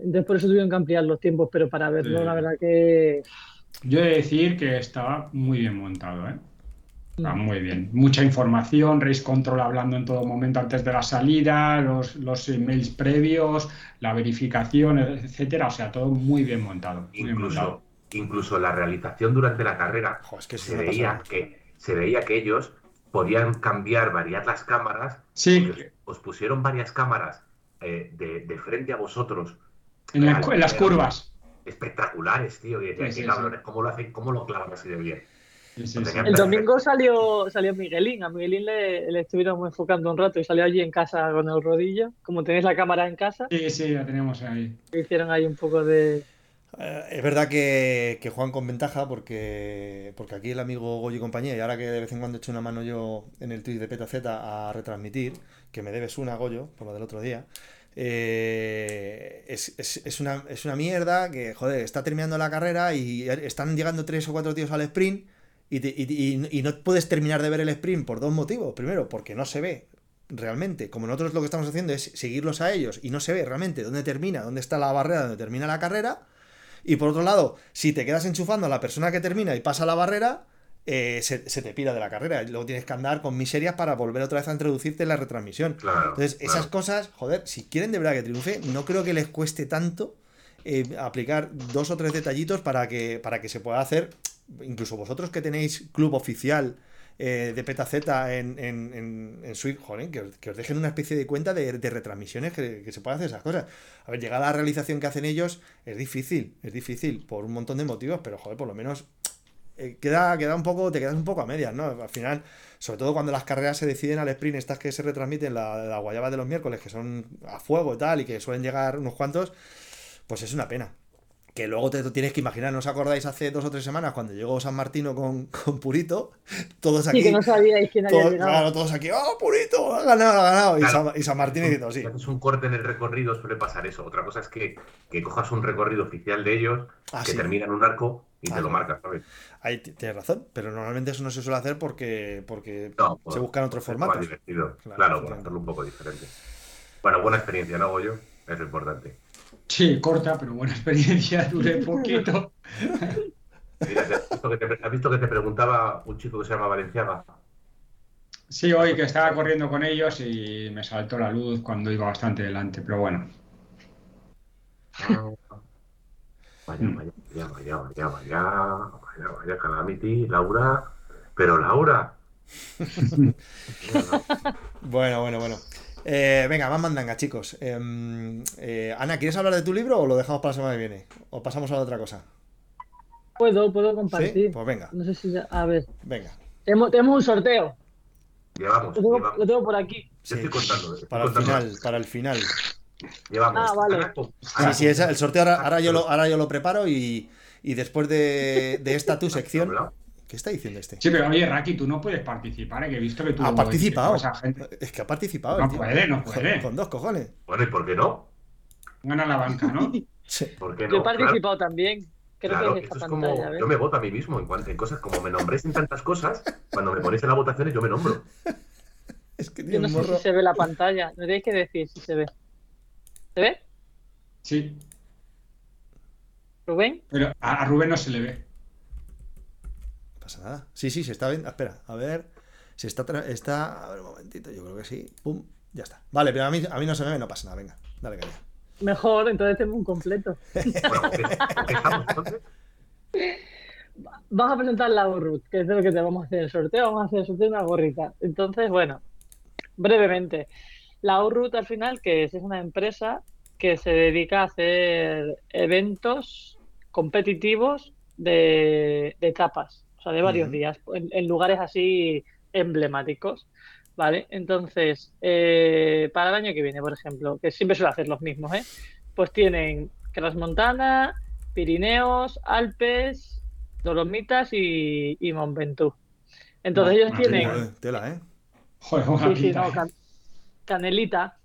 Entonces por eso tuvieron que ampliar los tiempos, pero para verlo, Sí. la verdad que... Yo he de decir que estaba muy bien montado, ¿eh? Mm. Está muy bien. Mucha información, Race Control hablando en todo momento antes de la salida, los, los emails previos, la verificación, etcétera. O sea, todo muy bien montado. Muy bien montado. Incluso, incluso la realización durante la carrera Jo, es que se veía que se veía que ellos podían cambiar, variar las cámaras. Sí, os pusieron varias cámaras eh, de, de frente a vosotros. En, la- Real, en las curvas. Espectaculares, tío. Y Sí, sí, ¿cómo lo hacen? ¿Cómo lo clavan así de bien? Sí, sí, Lo sí. tenían El domingo salió, salió Miguelín, a Miguelín le, le estuvieron enfocando un rato y salió allí en casa con el rodillo. Como tenéis la cámara en casa, Sí, sí, la tenemos ahí. hicieron ahí un poco de... Eh, es verdad que, que juegan con ventaja porque, porque aquí el amigo Goyo y compañía, y ahora que de vez en cuando he hecho una mano yo en el tweet de PetaZ a retransmitir, que me debes una, Goyo, por lo del otro día, eh, es, es- es una, es una mierda que, joder, está terminando la carrera y están llegando tres o cuatro tíos al sprint y, y- y no puedes terminar de ver el sprint por dos motivos. Primero, porque no se ve realmente. Como nosotros lo que estamos haciendo es seguirlos a ellos y no se ve realmente dónde termina, dónde está la barrera, dónde termina la carrera. Y por otro lado, si te quedas enchufando a la persona que termina y pasa la barrera, eh, se, se te pira de la carrera. Y luego tienes que andar con miserias para volver otra vez a introducirte en la retransmisión. Claro. Entonces, esas cosas, joder, si quieren de verdad que triunfe, no creo que les cueste tanto eh, aplicar dos o tres detallitos para que, para que se pueda hacer. Incluso vosotros que tenéis club oficial eh, de Petaceta en, en, en, joder, que os, que os dejen una especie de cuenta de, de retransmisiones que, que se puedan hacer esas cosas. A ver, llegar a la realización que hacen ellos es difícil, es difícil por un montón de motivos, pero joder, por lo menos eh, queda, queda un poco, te quedas un poco a medias, ¿no? Al final, sobre todo cuando las carreras se deciden al sprint, estas que se retransmiten, la, la guayaba de los miércoles, que son a fuego y tal, y que suelen llegar unos cuantos, pues es una pena. Que luego te lo tienes que imaginar, ¿no os acordáis hace dos o tres semanas cuando llegó San Martino con, con Purito? Todos aquí. Sí, que no sabíais quién había todos, llegado. claro, todos aquí, ¡oh, Purito! ¡Ha ganado, ha ganado! Y. San, y San Martín diciendo, sí. Si haces un corte en el recorrido suele pasar eso. Otra cosa es que, que cojas un recorrido oficial de ellos, Ah, que sí. termina en un arco y Ah, te lo sí. marcas, ¿sabes? Ahí tienes razón, pero normalmente eso no se suele hacer porque, porque No, se por- buscan otros más formatos. divertido. Claro, Claro, por claro. hacerlo un poco diferente. Bueno, buena experiencia, ¿no, Goyo? Es lo importante. Sí, corta, pero buena experiencia, duré poquito. Mira, ¿te has, visto que te, has visto que te preguntaba un chico que se llama Valenciaga? Sí, hoy que estaba corriendo con ellos y me saltó la luz cuando iba bastante delante, pero bueno. Vaya, vaya, vaya, vaya, vaya, vaya, vaya, vaya, Calamity, Laura. Pero Laura. Bueno, bueno, bueno. Eh, venga, más mandanga, chicos. Em, eh, Ana, ¿quieres hablar de tu libro o lo dejamos para la semana que viene? ¿O pasamos a la otra cosa? Puedo, puedo ¿Sí? compartir. Pues venga, No sé si. ya- A ver. venga. Tenemos, tenemos un sorteo. Llevamos, Lo tengo, llevamos. lo tengo por aquí. Sí. estoy contando. estoy Para el final, para el final. Llevamos. Ah, vale. Ana, Sí, Ana, sí, esa- el sorteo ahora, ahora yo lo, ahora yo lo preparo y, y después de, de esta tu sección. ¿Qué está diciendo este? Sí, pero oye, Raki, tú no puedes participar, ¿eh? que he visto que tú... Ha participado. esa gente- Es que ha participado. No tío. puede, no puede. Con, dos cojones. Bueno, ¿y por qué no? Gana la banca, ¿no? Sí. ¿Por qué no? Yo he Claro, participado también. Creo claro, que es esto esta es pantalla. como. Yo me voto a mí mismo en, cuanto, en cosas como me nombréis en tantas cosas. Cuando me ponéis en las votaciones, yo me nombro. Es que Yo tiene no sé morro. si se ve la pantalla. Me tenéis que decir si se ve. ¿Se ve? Sí, ¿Rubén? pero a, a Rubén no se le ve. Pasa nada. Sí, sí, se está viendo. Espera, a ver. Se está, está. A ver un momentito, yo creo que sí. Pum, ya está. Vale, pero a mí, a mí no se me ve, no pasa nada. Venga, dale caña. Mejor, entonces tengo un completo. Bueno, ¿con qué, con qué estamos entonces? Vas a presentar la Urrut, que es de lo que te vamos a hacer el sorteo. Vamos a hacer el sorteo de una gorrita. Entonces, bueno, brevemente. La Urrut al final, que es, es una empresa que se dedica a hacer eventos competitivos de, de etapas, o sea, de varios días, en, en lugares así emblemáticos. ¿Vale? Entonces, eh, para el año que viene, por ejemplo, que siempre suele hacer los mismos, ¿eh? Pues tienen Montana, Pirineos, Alpes, Dolomitas y, y Mont Ventoux. Entonces No, ellos tienen. Joder, tela, ¿eh? Joder, una sí, sí, no, ¿eh? can- canelita.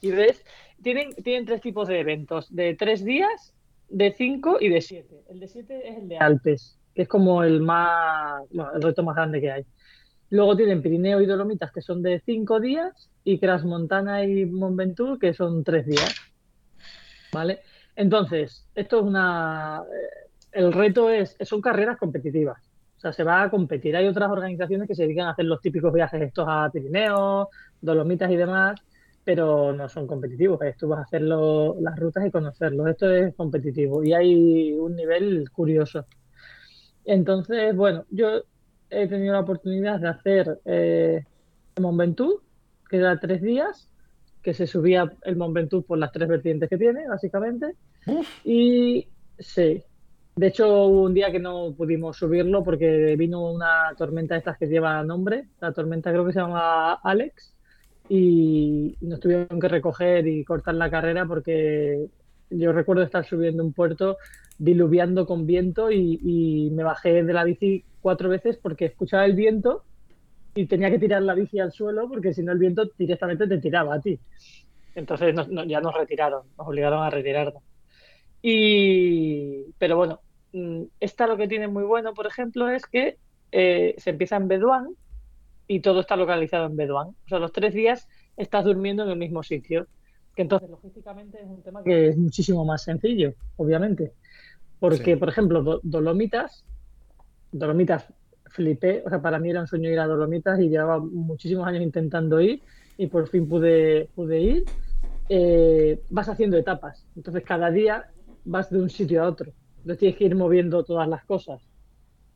Y ves, tienen, tienen tres tipos de eventos, de tres días, de cinco y de siete. El de siete es el de Alpes, que es como el más, bueno, el reto más grande que hay. Luego tienen Pirineo y Dolomitas, que son de cinco días, y Montana y Mont Ventoux, que son tres días. ¿Vale? Entonces, esto es una. eh, El reto es. Son carreras competitivas. O sea, se va a competir. Hay otras organizaciones que se dedican a hacer los típicos viajes estos a Pirineos, Dolomitas y demás, pero no son competitivos. Tú vas a hacer lo- las rutas y conocerlos. Esto es competitivo y hay un nivel curioso. Entonces, bueno, yo he tenido la oportunidad de hacer eh, Mont Ventoux, que era tres días, que se subía el Mont Ventoux por las tres vertientes que tiene, básicamente. Y sí, de hecho hubo un día que no pudimos subirlo porque vino una tormenta de estas que lleva nombre, la tormenta creo que se llama Alex, y nos tuvieron que recoger y cortar la carrera porque yo recuerdo estar subiendo un puerto diluviando con viento y, me bajé de la bici cuatro veces porque escuchaba el viento y tenía que tirar la bici al suelo porque si no el viento directamente te tiraba a ti. Entonces ya nos retiraron, nos obligaron a retirarnos. Y, pero bueno, mm, esta lo que tiene muy bueno, por ejemplo, es que eh, se empieza en Beduán y todo está localizado en Beduán. O sea, los tres días estás durmiendo en el mismo sitio. Que entonces, logísticamente, es un tema que es muchísimo más sencillo, obviamente. Porque, Sí. por ejemplo, Do- Dolomitas, Dolomitas flipé, o sea, para mí era un sueño ir a Dolomitas y llevaba muchísimos años intentando ir y por fin pude, pude ir. Eh, vas haciendo etapas, entonces cada día vas de un sitio a otro, entonces tienes que ir moviendo todas las cosas.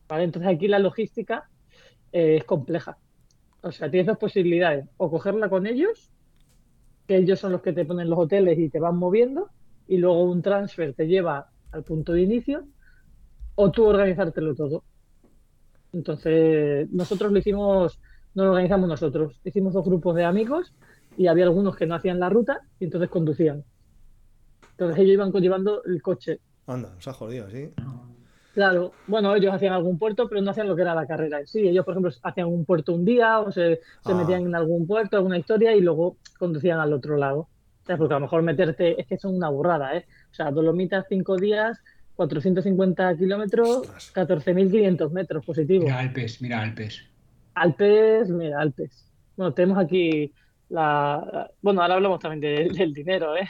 ¿vale? Entonces aquí la logística eh, es compleja. O sea, tienes dos posibilidades, o cogerla con ellos, que ellos son los que te ponen los hoteles y te van moviendo, y luego un transfer te lleva al punto de inicio, o tú organizártelo todo. Entonces, nosotros lo hicimos, no lo organizamos nosotros, hicimos dos grupos de amigos y había algunos que no hacían la ruta y entonces conducían. Entonces ellos iban llevando el coche. Anda, nos ha jodido, ¿sí? Claro, bueno, ellos hacían algún puerto, pero no hacían lo que era la carrera en sí. Ellos, por ejemplo, hacían un puerto un día o se, se Ah. metían en algún puerto, alguna historia y luego conducían al otro lado. ¿Sabes? Porque a lo mejor meterte, es que son una burrada, ¿eh? O sea, Dolomitas cinco días, 450 kilómetros, Ostras. 14.500 metros positivos. Mira Alpes, mira Alpes. Alpes, mira, Alpes. Bueno, tenemos aquí la... la- Bueno, ahora hablamos también de- del dinero, ¿eh?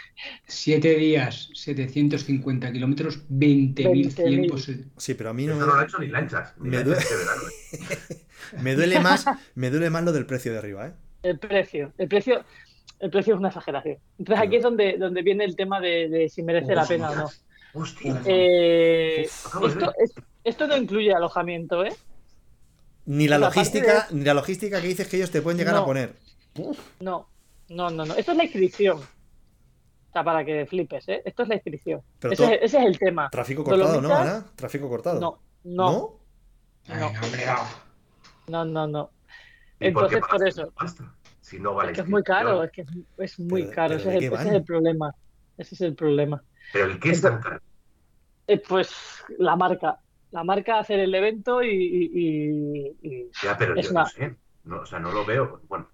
Siete días, 750 kilómetros, 20.100 20.000. posi- Sí, pero a mí no Eso no lo ha hecho ni lanchas. Ni Me lanchas duele. este ¿eh? me duele más, me duele más lo del precio de arriba, ¿eh? El precio. El precio, el precio es una exageración. Entonces aquí es donde, donde viene el tema de, de si merece la pena o no. Hostia. Eh, esto, esto no incluye alojamiento, ¿eh? Ni la logística, ni la logística que dices que ellos te pueden llegar a No. No, no, no, no. Esto es la inscripción. O sea, para que flipes, ¿eh? Esto es la inscripción. Pero Ese, todo- es, ese es el tema. Tráfico cortado, ¿no, Ana? Tráfico cortado. No, no, No. no, no. no, no, no. ¿Y por qué Entonces, por eso. Si no vale Es que es muy caro, es que es, es muy Pero- caro. pero Ese ¿de es, el, ese van? es el problema. Ese es el problema. Pero el qué es tan caro. Eh, pues la marca. La marca hacer el evento y, y- y- y- Ya, pero Es yo una- no sé. No, o sea, no lo veo. Bueno,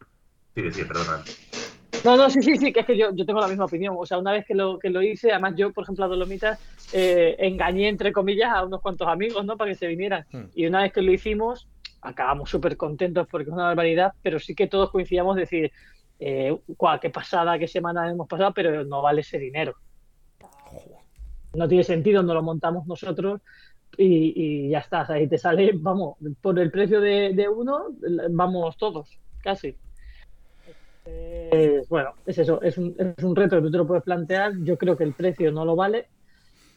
sí, sí, perdona. No, no, sí, sí, sí, que es que yo, yo tengo la misma opinión. O sea, una vez que lo, que lo hice, además yo, por ejemplo, a Dolomitas, eh, engañé, entre comillas, a unos cuantos amigos, ¿no? Para que se vinieran. Hmm. Y una vez que lo hicimos, acabamos súper contentos porque es una barbaridad, pero sí que todos coincidíamos decir, eh, "Guau, qué pasada, qué semana hemos pasado, pero no vale ese dinero. No tiene sentido, no lo montamos nosotros y, y ya está. O sea, y te sale, vamos, por el precio de, de uno, vamos todos, casi. Eh, bueno, es eso, es un, es un reto que tú te lo puedes plantear. Yo creo que el precio no lo vale.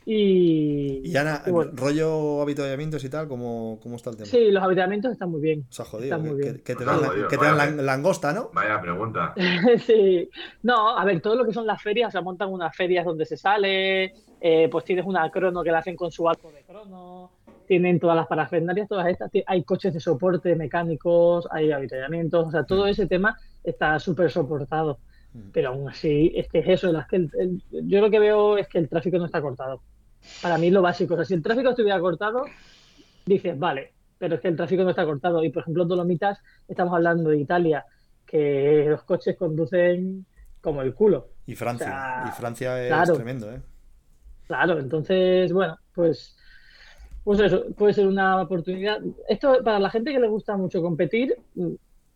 Y, Y Ana, y bueno, rollo habituallamientos y tal, ¿cómo, cómo está el tema? sí, los habitamientos están muy bien. Se ha jodido. Está Que, muy bien. que- que te dan, la- jodido, que te dan vale. la- langosta, ¿no? Vaya pregunta. Sí, no, a ver, todo lo que son las ferias, o sea, montan unas ferias donde se sale, eh, pues tienes una crono que la hacen con su arco de crono, tienen todas las parafernalias, todas estas, hay coches de soporte mecánicos, hay avituallamientos, o sea, todo ese tema está súper soportado. Mm. Pero aún así, es que es eso, es que el- el- yo lo que veo es que el tráfico no está cortado. Para mí lo básico, o sea, si el tráfico estuviera cortado, dices, vale, pero es que el tráfico no está cortado. Y por ejemplo, en Dolomitas, estamos hablando de Italia, que los coches conducen como el culo. Y Francia. O sea, y Francia es claro. tremendo, ¿eh? Claro, entonces, bueno, pues, pues eso, puede ser una oportunidad. Esto para la gente que le gusta mucho competir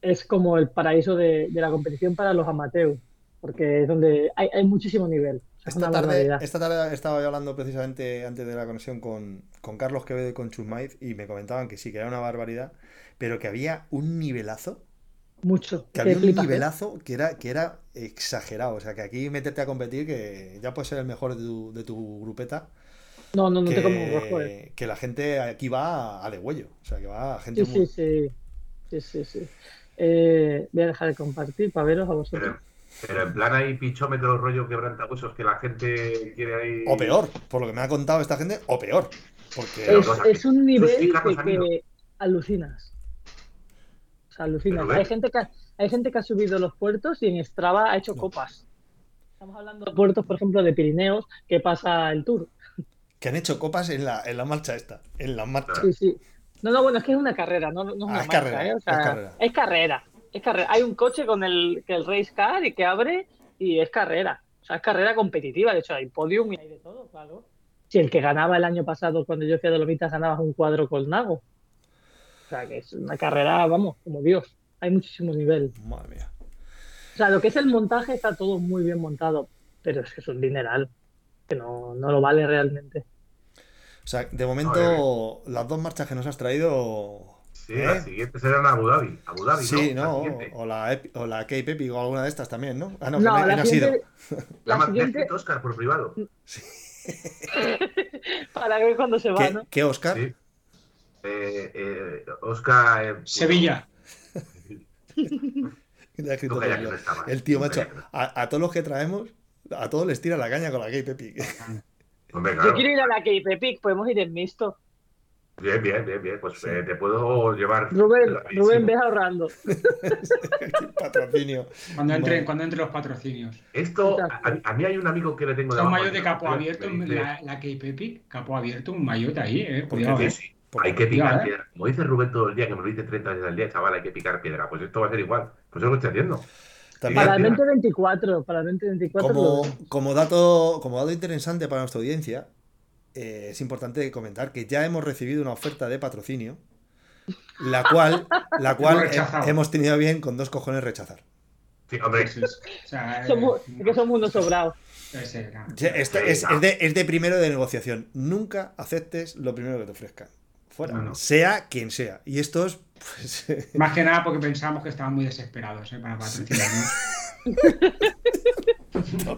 es como el paraíso de, de la competición para los amateurs, porque es donde hay, hay muchísimo nivel. Es Esta tarde, barbaridad. esta tarde estaba yo hablando precisamente antes de la conexión con, con Carlos Quevedo y con Chusmaiz y me comentaban que sí, que era una barbaridad, pero que había un nivelazo, Mucho. que había un flipas, ¿eh? nivelazo que era, que era exagerado. O sea, que aquí meterte a competir, que ya puedes ser el mejor de tu, de tu grupeta, No, no, no te como un que, rojo, que la gente aquí va a de huello. O sea, que va gente Sí, muy... sí, sí. Sí, sí, sí. Eh, voy a dejar de compartir para veros a vosotros. Pero, pero en plan hay pichómetros rollo quebrantahuesos que la gente quiere ahí. O peor, por lo que me ha contado esta gente, o peor. Porque es, un nivel que, que alucinas. O sea, alucinas. Hay gente, que, ha- hay gente que ha subido los puertos y en Strava ha hecho No. copas. Estamos hablando de puertos, por ejemplo, de Pirineos, que pasa el tour. Que han hecho copas en la, en la marcha esta. En la marcha. Sí, sí. No, no, bueno, es que es una carrera, no, no es una Ah, marca, carrera, ¿eh? O es carrera. es carrera. Es carrera. Hay un coche con el, que el race car y que abre y es carrera. O sea, es carrera competitiva. De hecho, hay podium y hay de todo, claro. Si el que ganaba el año pasado cuando yo fui a Dolomitas ganaba un cuadro con Nago. O sea, que es una carrera, vamos, como Dios. Hay muchísimo nivel. Madre mía. O sea, lo que es el montaje está todo muy bien montado, pero es que es un dineral que no, no lo vale realmente. O sea, de momento, las dos marchas que nos has traído. Sí, ¿Eh? la siguiente será en Abu Dhabi. Abu Dhabi, Sí, ¿no? ¿no? La siguiente. O la, o la Cape Epic o alguna de estas también, ¿no? Ah, no, No, que no, la no ha sido. La siguiente, escrito Oscar por privado. para ver cuándo se va, ¿Qué, ¿no? qué Oscar? Sí. Eh, eh, Oscar. eh, Sevilla. No el- tío, macho, a todos los que traemos, a todos les tira la caña con la Cape Epic. Hombre, Yo quiero ir a la Cape Epic, podemos ir en mixto. Bien, bien, bien, bien. Pues eh, te puedo llevar. Rubén, rapidísimo. Rubén, ves ahorrando. Patrocinio. Cuando entre, Vale. cuando entre los patrocinios. Esto, a, a mí hay un amigo que le tengo Un debajo maillot del de capo abierto, dice, la, la Cape Epic, capo abierto, un maillot ahí, eh. Cuidado, Sí, eh. sí. Hay que picar ¿eh? piedra. Como dice Rubén todo el día, que me lo dice 30 veces al día, chaval, hay que picar piedra. Pues esto va a ser igual. Pues eso lo estoy haciendo. También, Para el mira. 2024, para el 2024. como, como, dato, como dato interesante para nuestra audiencia, eh, es importante comentar que ya hemos recibido una oferta de patrocinio, la cual, la cual Hemos tenido bien con dos cojones rechazar. Sí, hombre. Sí, sí. O sea, eh, Somos, que somos unos sobrados. ese, no. Es, es de, es de primero de negociación. Nunca aceptes lo primero que te ofrezcan. Fuera. No, no. Sea quien sea. Y esto es. Pues, Más que nada porque pensamos que estaban muy desesperados eh, para patrocinarnos.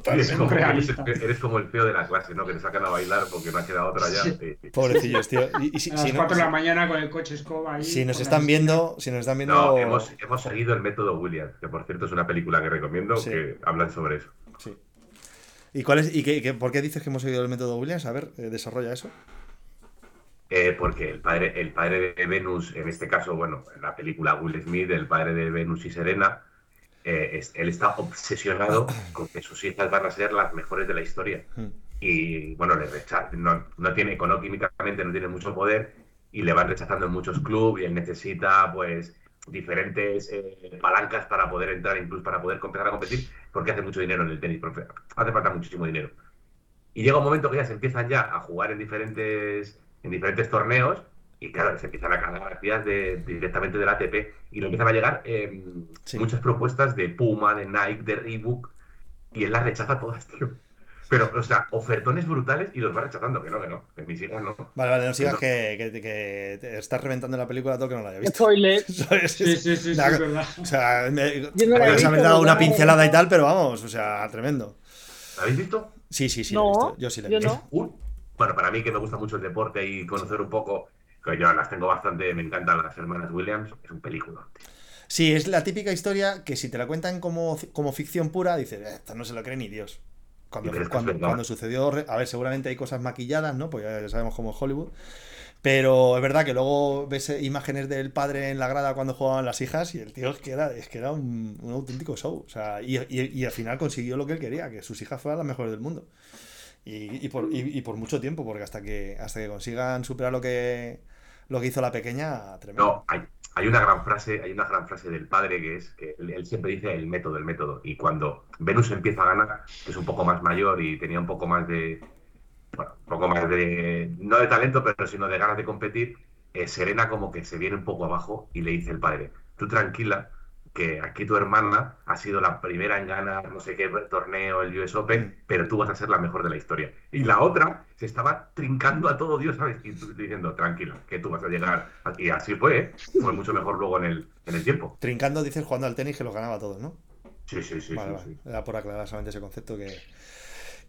Eres como, eres, realista. eres como el feo de la clase, ¿no? Que te sacan a bailar porque no ha quedado otra ya. Sí. Sí. pobrecillos, tío. Y, y si, A si las no- 4 de la mañana con el coche escoba ahí. si nos están viendo, si nos están viendo. No, hemos, hemos seguido el método Williams, que por cierto es una película que recomiendo Sí. que hablan sobre eso. Sí. ¿Y cuál es, y qué, qué- por qué dices que hemos seguido el método Williams? A ver, eh, desarrolla eso. Eh, porque el padre, el padre de Venus, en este caso, bueno, en la película Will Smith, el padre de Venus y Serena, eh, él está obsesionado con que sus hijas van a ser las mejores de la historia. Y bueno, le rechaza, no, no tiene, económicamente no tiene mucho poder y le van rechazando en muchos clubes y él necesita pues diferentes eh, palancas para poder entrar, incluso para poder empezar a competir, porque hace mucho dinero en el tenis, porque hace falta muchísimo dinero. Y llega un momento que ya se empiezan ya a jugar en diferentes, en diferentes torneos y claro, se empiezan a ganar partidas de, directamente del ATP y le empiezan a llegar eh, Sí. muchas propuestas de Puma, de Nike, de Reebok y él las rechaza todas, tío. Pero, o sea, ofertones brutales y los va rechazando, que no, que no, que mis hijas no. Vale, vale, no sigas que, que, que te estás reventando la película todo que no la haya visto. Spoiler. Sí, sí, sí, sí, Nada, es verdad. O sea, me, Yo no la visto, dado yo una no la pincelada y tal, pero vamos, o sea, tremendo. ¿La habéis visto? Sí, sí, sí, No, la he visto. Yo sí la he yo visto. no. Un- bueno, para mí que me gusta mucho el deporte y conocer un poco, que yo las tengo bastante, me encantan las hermanas Williams, es un película. Sí, es la típica historia que si te la cuentan como, como ficción pura, dices, "Eh, esto no se lo cree ni Dios. Cuando, sucedió, a ver, seguramente hay cosas maquilladas, ¿no? Pues ya sabemos cómo es Hollywood. Pero es verdad que luego ves eh, imágenes del padre en la grada cuando jugaban las hijas y el tío es que era, es que era un, un auténtico show. O sea, y, y- y al final consiguió lo que él quería, que sus hijas fueran las mejores del mundo. Y, y por, y- y por mucho tiempo, porque hasta que, hasta que consigan superar lo que, lo que hizo la pequeña, tremendo. No, hay, hay una gran frase, hay una gran frase del padre que es que él, siempre dice el método, el método. Y cuando Venus empieza a ganar, que es un poco más mayor y tenía un poco más de, bueno, un poco más de, no de talento, pero sino de ganas de competir, eh, Serena como que se viene un poco abajo y le dice el padre, tú tranquila, que aquí tu hermana ha sido la primera en ganar no sé qué torneo, el US Open, pero tú vas a ser la mejor de la historia. Y la otra se estaba trincando a todo Dios, ¿sabes? Y tú diciendo, tranquila, que tú vas a llegar. a-". Y así fue, ¿eh? Fue mucho mejor luego en el, en el tiempo. Trincando, dices, jugando al tenis que los ganaba todos, ¿no? Sí, sí, sí. vale, sí, vale. sí. Era por aclarar solamente ese concepto que.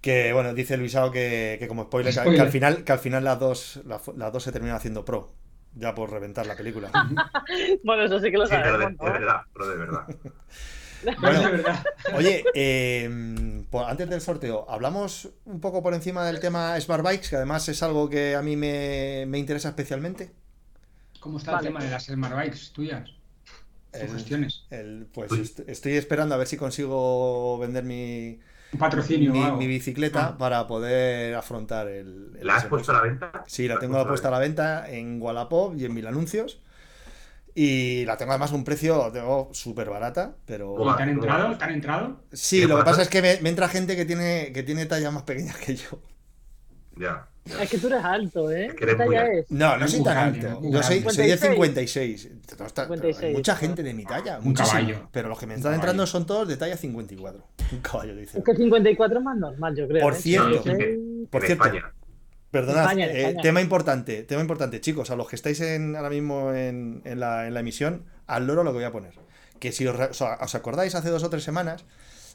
Que bueno, dice Luisao que, que como spoiler, que- al final, que al final las dos, las, las dos se terminan haciendo pro. Ya por reventar la película. Bueno, eso sí que lo Sí, pero de, sabemos. de ¿no? verdad, pero de verdad. Bueno. de verdad. Oye, eh, pues antes del sorteo, hablamos un poco por encima del tema Smart Bikes, que además es algo que a mí me, me interesa especialmente. ¿Cómo está Vale. el tema de las Smart Bikes tuyas? El- gestiones. El- pues est- estoy esperando a ver si consigo vender mi, Un patrocinio mi, bicicleta Ah. para poder afrontar el. el ¿La has SMX. puesto a la venta? Sí, la tengo puesta a la venta en Wallapop y en Mil Anuncios. Y la tengo además a un precio tengo súper barata, pero... ¿Cómo? ¿Y te han ¿Cómo entrado? ¿Te han entrado? Sí, ¿Qué lo que pasa? es que me, me entra gente que tiene, que tiene talla más pequeña que yo. Ya. Es que tú eres alto, ¿eh? Es que ¿Qué eres muy talla alto. es? No, no soy tan alto. Yo soy, soy de 56. 56. No está- 56, hay mucha gente de mi talla. Un muchísimo. caballo. Pero los que me están entrando son todos de talla 54. Un caballo, dice. Es que 54 es más normal, yo creo. Por ¿eh? cierto. 56, Por cierto, España. Perdonad, España, eh, España. tema importante, tema importante, chicos, a los que estáis en, ahora mismo en, en la, en la emisión, al loro lo que voy a poner. Que si os, re- o sea, os acordáis, hace dos o tres semanas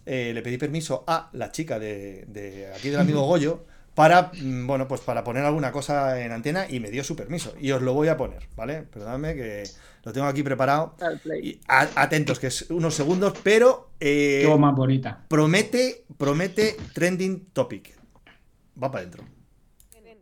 eh, le pedí permiso a la chica de, de aquí del amigo Goyo para, mm, bueno, pues para poner alguna cosa en antena y me dio su permiso. Y os lo voy a poner, ¿vale? Perdonadme que lo tengo aquí preparado. Y atentos, que es unos segundos, pero eh, más bonita. promete, promete trending topic. Va para adentro.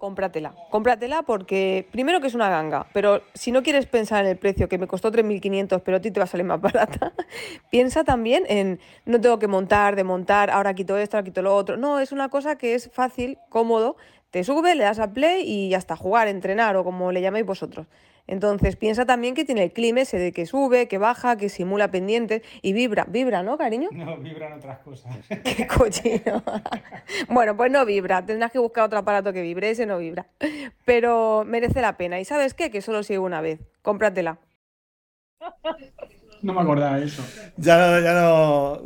Cómpratela. Cómpratela porque, primero que es una ganga, pero si no quieres pensar en el precio, que me costó 3.500, pero a ti te va a salir más barata, piensa también en, no tengo que montar, desmontar, ahora quito esto, ahora quito lo otro. No, es una cosa que es fácil, cómodo, te sube, le das a play y ya está, jugar, entrenar o como le llaméis vosotros. Entonces piensa también que tiene el clima ese de que sube, que baja, que simula pendientes y vibra, vibra, ¿no, cariño? No, vibran otras cosas. Qué cochino. bueno, pues no vibra. Tendrás que buscar otro aparato que vibre. Ese no vibra. Pero merece la pena. ¿Y sabes qué? Que solo sigue una vez. Cómpratela. No me acordaba de eso. Ya no, ya no.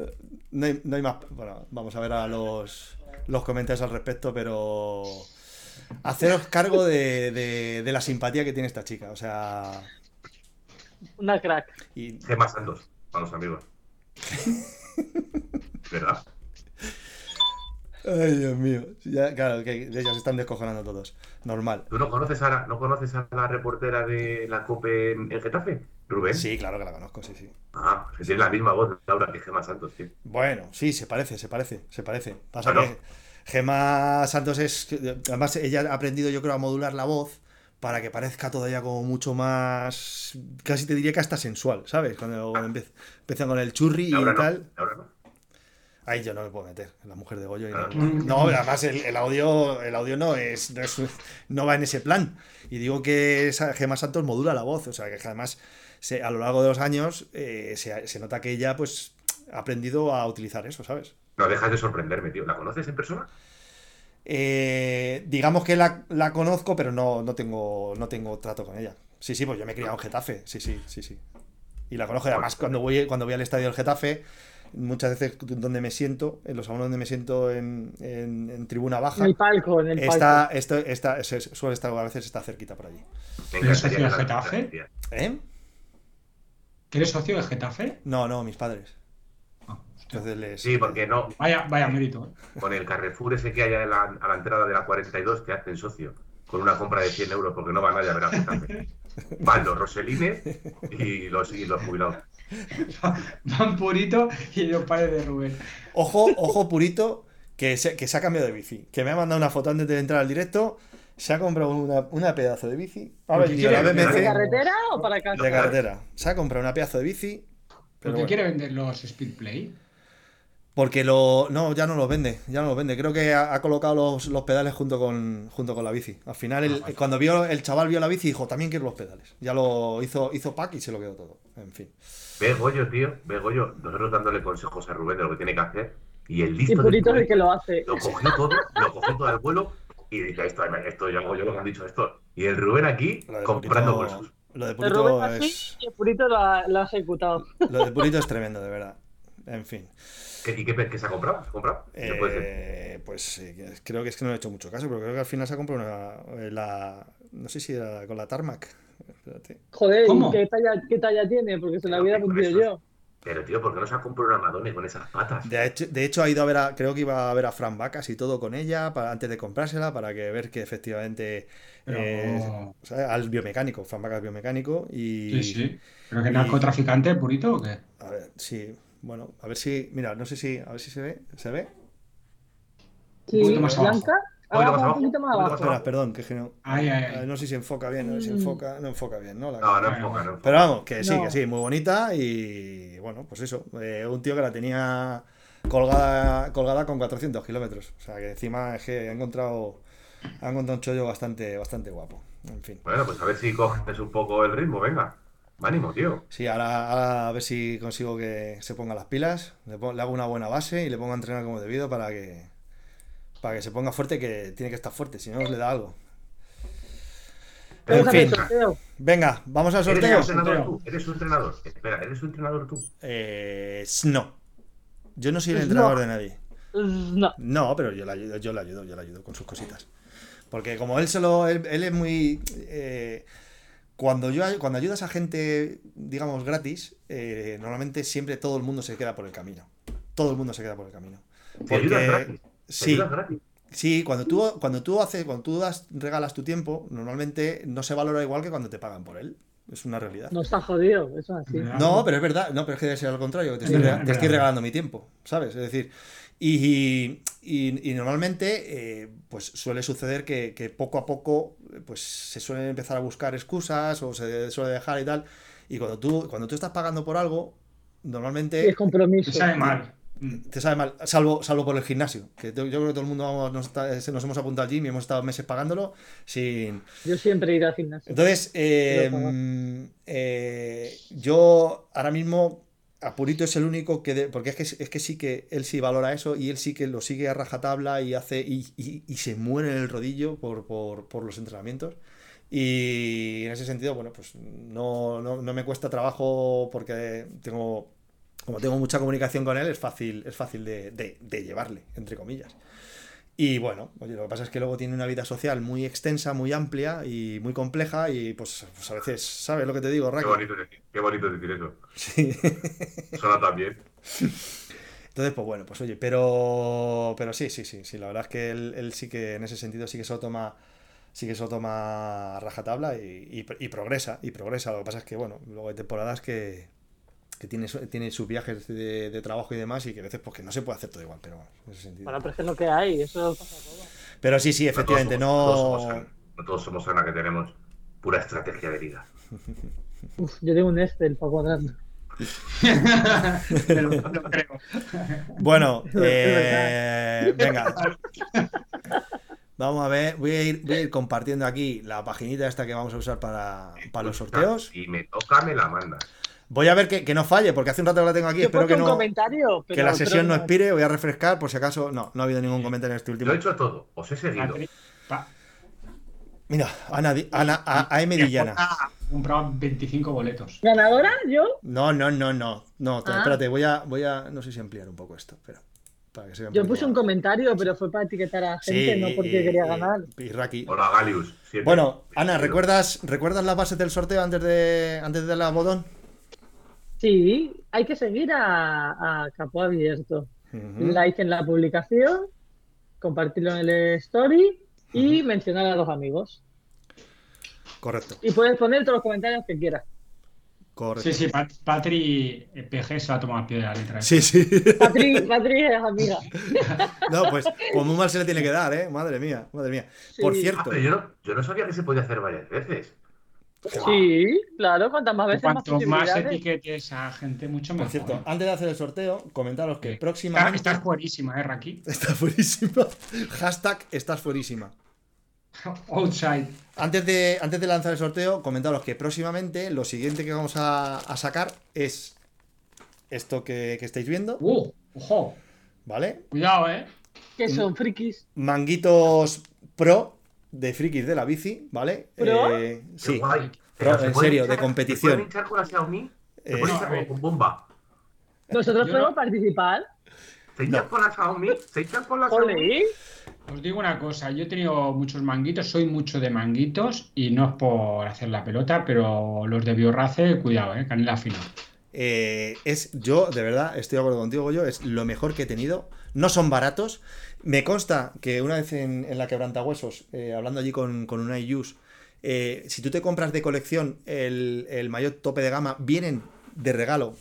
No hay, no hay más. Bueno, vamos a ver a los, los comentarios al respecto, pero. Haceros cargo de, de- de la simpatía que tiene esta chica. O sea. Una crack. Y, Gema Santos, para los amigos. ¿Verdad? ay, Dios mío. Ya, claro, que ya se están descojonando todos. Normal. ¿Tú no conoces a la, no conoces a la reportera de la COPE en, en Getafe? Rubén. Sí, claro que la conozco, sí, sí. Ah, que tiene la misma voz, Laura, que Gema Santos, tío. Bueno, sí, se parece, se parece, se parece. Pasa Claro. que Gema Santos es. Además, ella ha aprendido, yo creo, a modular la voz para que parezca todavía como mucho más. Casi te diría que hasta sensual, ¿sabes? Cuando, cuando empe- empiezan con el churri y no, tal. Laura no. Ahí yo no me puedo meter, la mujer de Goyo. y Ah. no, no, además el, el audio, el audio no es, no es- no va en ese plan. Y digo que esa Gema Santos modula la voz, o sea que además se- a lo largo de los años eh, se, se nota que ella pues ha aprendido a utilizar eso, ¿sabes? No dejas de sorprenderme, tío. ¿La conoces en persona? Eh, digamos que la, la conozco, pero no, no tengo no tengo trato con ella. Sí, sí, pues yo me he criado en Getafe, sí, sí, sí, sí. Y la conozco, además cuando voy, cuando voy al estadio del Getafe, muchas veces donde me siento, en los salones donde me siento en, en- en tribuna baja, En el palco, en el palco. está, esto, está, se- suele estar, a veces está cerquita por allí. ¿Eres socio que de la Getafe? ¿Eh? ¿Que eres socio de Getafe? No, no, mis padres. Hostia. Entonces les... Sí, porque no, Vaya, vaya mérito. ¿eh? con el Carrefour ese que hay a la, a la entrada de la 42 te hacen socio. Con una compra de 100 euros, porque no va nadie a ver a Getafe. Van los Roselines y los, y los jubilados. Van Purito y los padres de Rubén. Ojo, ojo purito, que se, que se ha cambiado de bici. Que me ha mandado una foto antes de entrar al directo. Se ha comprado una, una pedazo de bici. A ver, tío, la quiere- ¿De BMC carretera o para casa? de carretera. Se ha comprado una pedazo de bici. ¿Por Pero qué bueno. quiere vender los Speedplay? Porque lo. No, ya no los vende. Ya no los vende. Creo que ha, ha colocado los, los pedales junto con, junto con la bici. Al final, el- cuando vio el chaval vio la bici, dijo, también quiero los pedales. Ya lo hizo, hizo pack y se lo quedó todo. En fin. Ve Goyo, tío, ve Goyo, nosotros dándole consejos a Rubén de lo que tiene que hacer. Y el listo de Purito es el que lo hace. lo cogió todo, lo cogió todo al vuelo y dice, esto, esto, yo, yo lo que han dicho esto. Y el Rubén aquí comprando Purito, bolsos. lo de Purito Rubén así es. y el Purito lo ha, lo ha ejecutado. Lo de Purito es tremendo, de verdad. En fin. ¿Qué, ¿Y qué, qué se ha comprado? ¿Se ha comprado? Puede ser. Eh, pues eh, creo que es que no le he hecho mucho caso, pero creo que al final se ha comprado una, eh, la. No sé si era con la Tarmac. Espérate. Joder, ¿y ¿Cómo? ¿qué talla, ¿qué talla tiene? Porque se la hubiera esos- yo. Pero tío, ¿por qué no se ha comprado una Madonna con esas patas? De hecho, de hecho, ha ido a ver a, creo que iba a ver a Fran Vacas y todo con ella para, antes de comprársela para que ver que efectivamente Pero- eh, o sea, al biomecánico, Fran Vacas biomecánico y Sí, sí. ¿Pero que y- narcotraficante Purito o qué? a ver, sí, bueno, a ver si, mira, no sé si, a ver si se ve, ¿se ve? Sí, Un poquito más blanca. Un poquito más Abajo, un poquito más abajo. Espera, perdón, que es que no, Ay, ay, ay. no sé si enfoca bien, no sé si Mm. enfoca, no enfoca bien, ¿no? La No, no enfoca, no enfoca. Pero vamos, que sí, No. que sí, muy bonita y bueno, pues eso, eh, un tío que la tenía colgada, colgada con 400 kilómetros. O sea que encima es que ha encontrado, ha encontrado un chollo bastante, bastante guapo. En fin. Bueno, pues a ver si coges un poco el ritmo, venga. Ánimo, tío. Sí, ahora, ahora a ver si consigo que se ponga las pilas, le, hago una buena base y le pongo a entrenar como debido para que para que se ponga fuerte, que tiene que estar fuerte, si no le da algo. En fin, sorteo. venga, vamos al ¿Eres un sorteo. entrenador Sorteo. tú? ¿Eres un entrenador? Espera, ¿eres un entrenador tú? Eh, no, yo no soy el entrenador no. de nadie. No. No, pero yo le ayudo, yo le ayudo, yo le ayudo con sus cositas. Porque como él se lo, él, él es muy eh, cuando yo cuando ayudas a gente, digamos, gratis, eh, normalmente siempre todo el mundo se queda por el camino. Todo el mundo se queda por el camino. Te ayudas gratis. Te sí, ayudas gratis. sí, cuando tú cuando tú haces, cuando tú das, regalas tu tiempo, normalmente no se valora igual que cuando te pagan por él. Es una realidad. No está jodido, eso es así. No, pero es verdad, no, pero es que debe ser al contrario, que te estoy, te estoy regalando mi tiempo, ¿sabes? Es decir, y, y- y normalmente eh, pues suele suceder que, que poco a poco pues se suelen empezar a buscar excusas o se suele dejar y tal, y cuando tú, cuando tú estás pagando por algo, normalmente es compromiso. Te sabe mal. Mm. te sabe mal, salvo, salvo por el gimnasio, que yo creo que todo el mundo vamos, nos, está- nos hemos apuntado al gym y hemos estado meses pagándolo sin, Yo siempre iré al gimnasio. entonces, eh, eh, yo ahora mismo, Apurito es el único que... de- porque es que, es que sí que él sí valora eso y él sí que lo sigue a rajatabla y hace y, y- y se muere en el rodillo por, por- por los entrenamientos. Y en ese sentido, bueno, pues no, no, no me cuesta trabajo porque tengo... Como tengo mucha comunicación con él, es fácil, es fácil de, de- de llevarle, entre comillas. Y bueno, oye, lo que pasa es que luego tiene una vida social muy extensa, muy amplia y muy compleja y pues, pues a veces, ¿sabes lo que te digo, Qué Raki? bonito, decir, qué bonito decir eso. Sí. Suena también. Entonces, pues bueno, pues oye, pero pero sí, sí, sí, sí, la verdad es que él, él sí que en ese sentido sí que se lo toma sí que se lo toma a rajatabla y, y, y progresa, y progresa. Lo que pasa es que, bueno, luego hay temporadas que, que tiene, su- tiene sus viajes de, de trabajo y demás y que a veces pues que no se puede hacer todo igual, pero bueno, en ese sentido. Bueno, pero es que es lo que hay, eso pasa todo. Pero sí, sí, efectivamente, no todos somos- no... No todos somos, no todos somos Ana, que tenemos pura estrategia de vida. Uf, yo tengo un Excel para cuadrarlo. Creo. Bueno, eh, venga. Vamos a ver, voy a, ir, voy a ir compartiendo aquí la paginita esta que vamos a usar para, para los sorteos. Y me toca, me la manda. Voy a ver que, que no falle, porque hace un rato que la tengo aquí. Yo Espero que un no comentario, pero que la sesión no expire. Voy a refrescar por si acaso. No, no ha habido ningún comentario en este Lo último. he hecho todo, os he seguido. Mira, Ana, Ana A- AM Dillana. Ah, He comprado 25 boletos. ¿Ganadora? ¿Yo? No, no, no, no. No, Ah. espérate, voy a, voy a. No sé si ampliar un poco esto, pero. Para que se vea Yo puse un comentario, pero fue para etiquetar a gente, Sí, no porque y- quería y- ganar. y Raki. Hola, Galius. Bueno, Ana. ¿recuerdas, ¿recuerdas las bases del sorteo antes de antes de darle al botón? Sí, hay que seguir a, a Capó Abierto. Like en la publicación, compartirlo en el story y mencionar a los amigos. Correcto, Y puedes poner todos los comentarios que quieras. correcto. Sí, sí, Pat- Patri eh, PG se va a tomar al pie de la letra. Sí, sí. Patri, Patri es amiga. No, pues, pues muy mal se le tiene que dar, ¿eh? Madre mía, madre mía. Por Sí. Ah, cierto, pero yo no, yo no sabía que se podía hacer varias veces. Sí, claro, cuantas más veces más Cuanto más etiquetes a gente, mucho por mejor. cierto, antes de hacer el sorteo, comentaros que Sí. Está- próximamente. Estás buenísima, ¿eh, Raki? Está fuerísima. Hashtag estás fuerísima. Outside. Antes de, antes de lanzar el sorteo, comentaros que próximamente lo siguiente que vamos a, a sacar es esto que, que estáis viendo, Uh, ojo, ¿vale? cuidado, ¿eh? Que son frikis. Manguitos Pro de frikis de la bici, ¿vale? ¿Pro? Eh, sí. guay. Pero, Pero, ¿se en serio, de competición. ¿Se pueden hinchar con la Xiaomi? ¿Se Eh, pueden hinchar eh. con, bomba? Nosotros podemos no- participar. ¿Se hinchan No. con la Xiaomi? ¿Se hinchan con la Xiaomi? Ole. Os digo una cosa, yo he tenido muchos manguitos, soy mucho de manguitos y no es por hacer la pelota, pero los de Biorrace, cuidado, eh, canela fina. Eh, es yo, de verdad, estoy de acuerdo contigo, yo, es lo mejor que he tenido. No son baratos. Me consta que una vez en, la quebrantahuesos, eh, hablando allí con, con una IUS, eh, si tú te compras de colección el, el maillot tope de gama, vienen de regalo.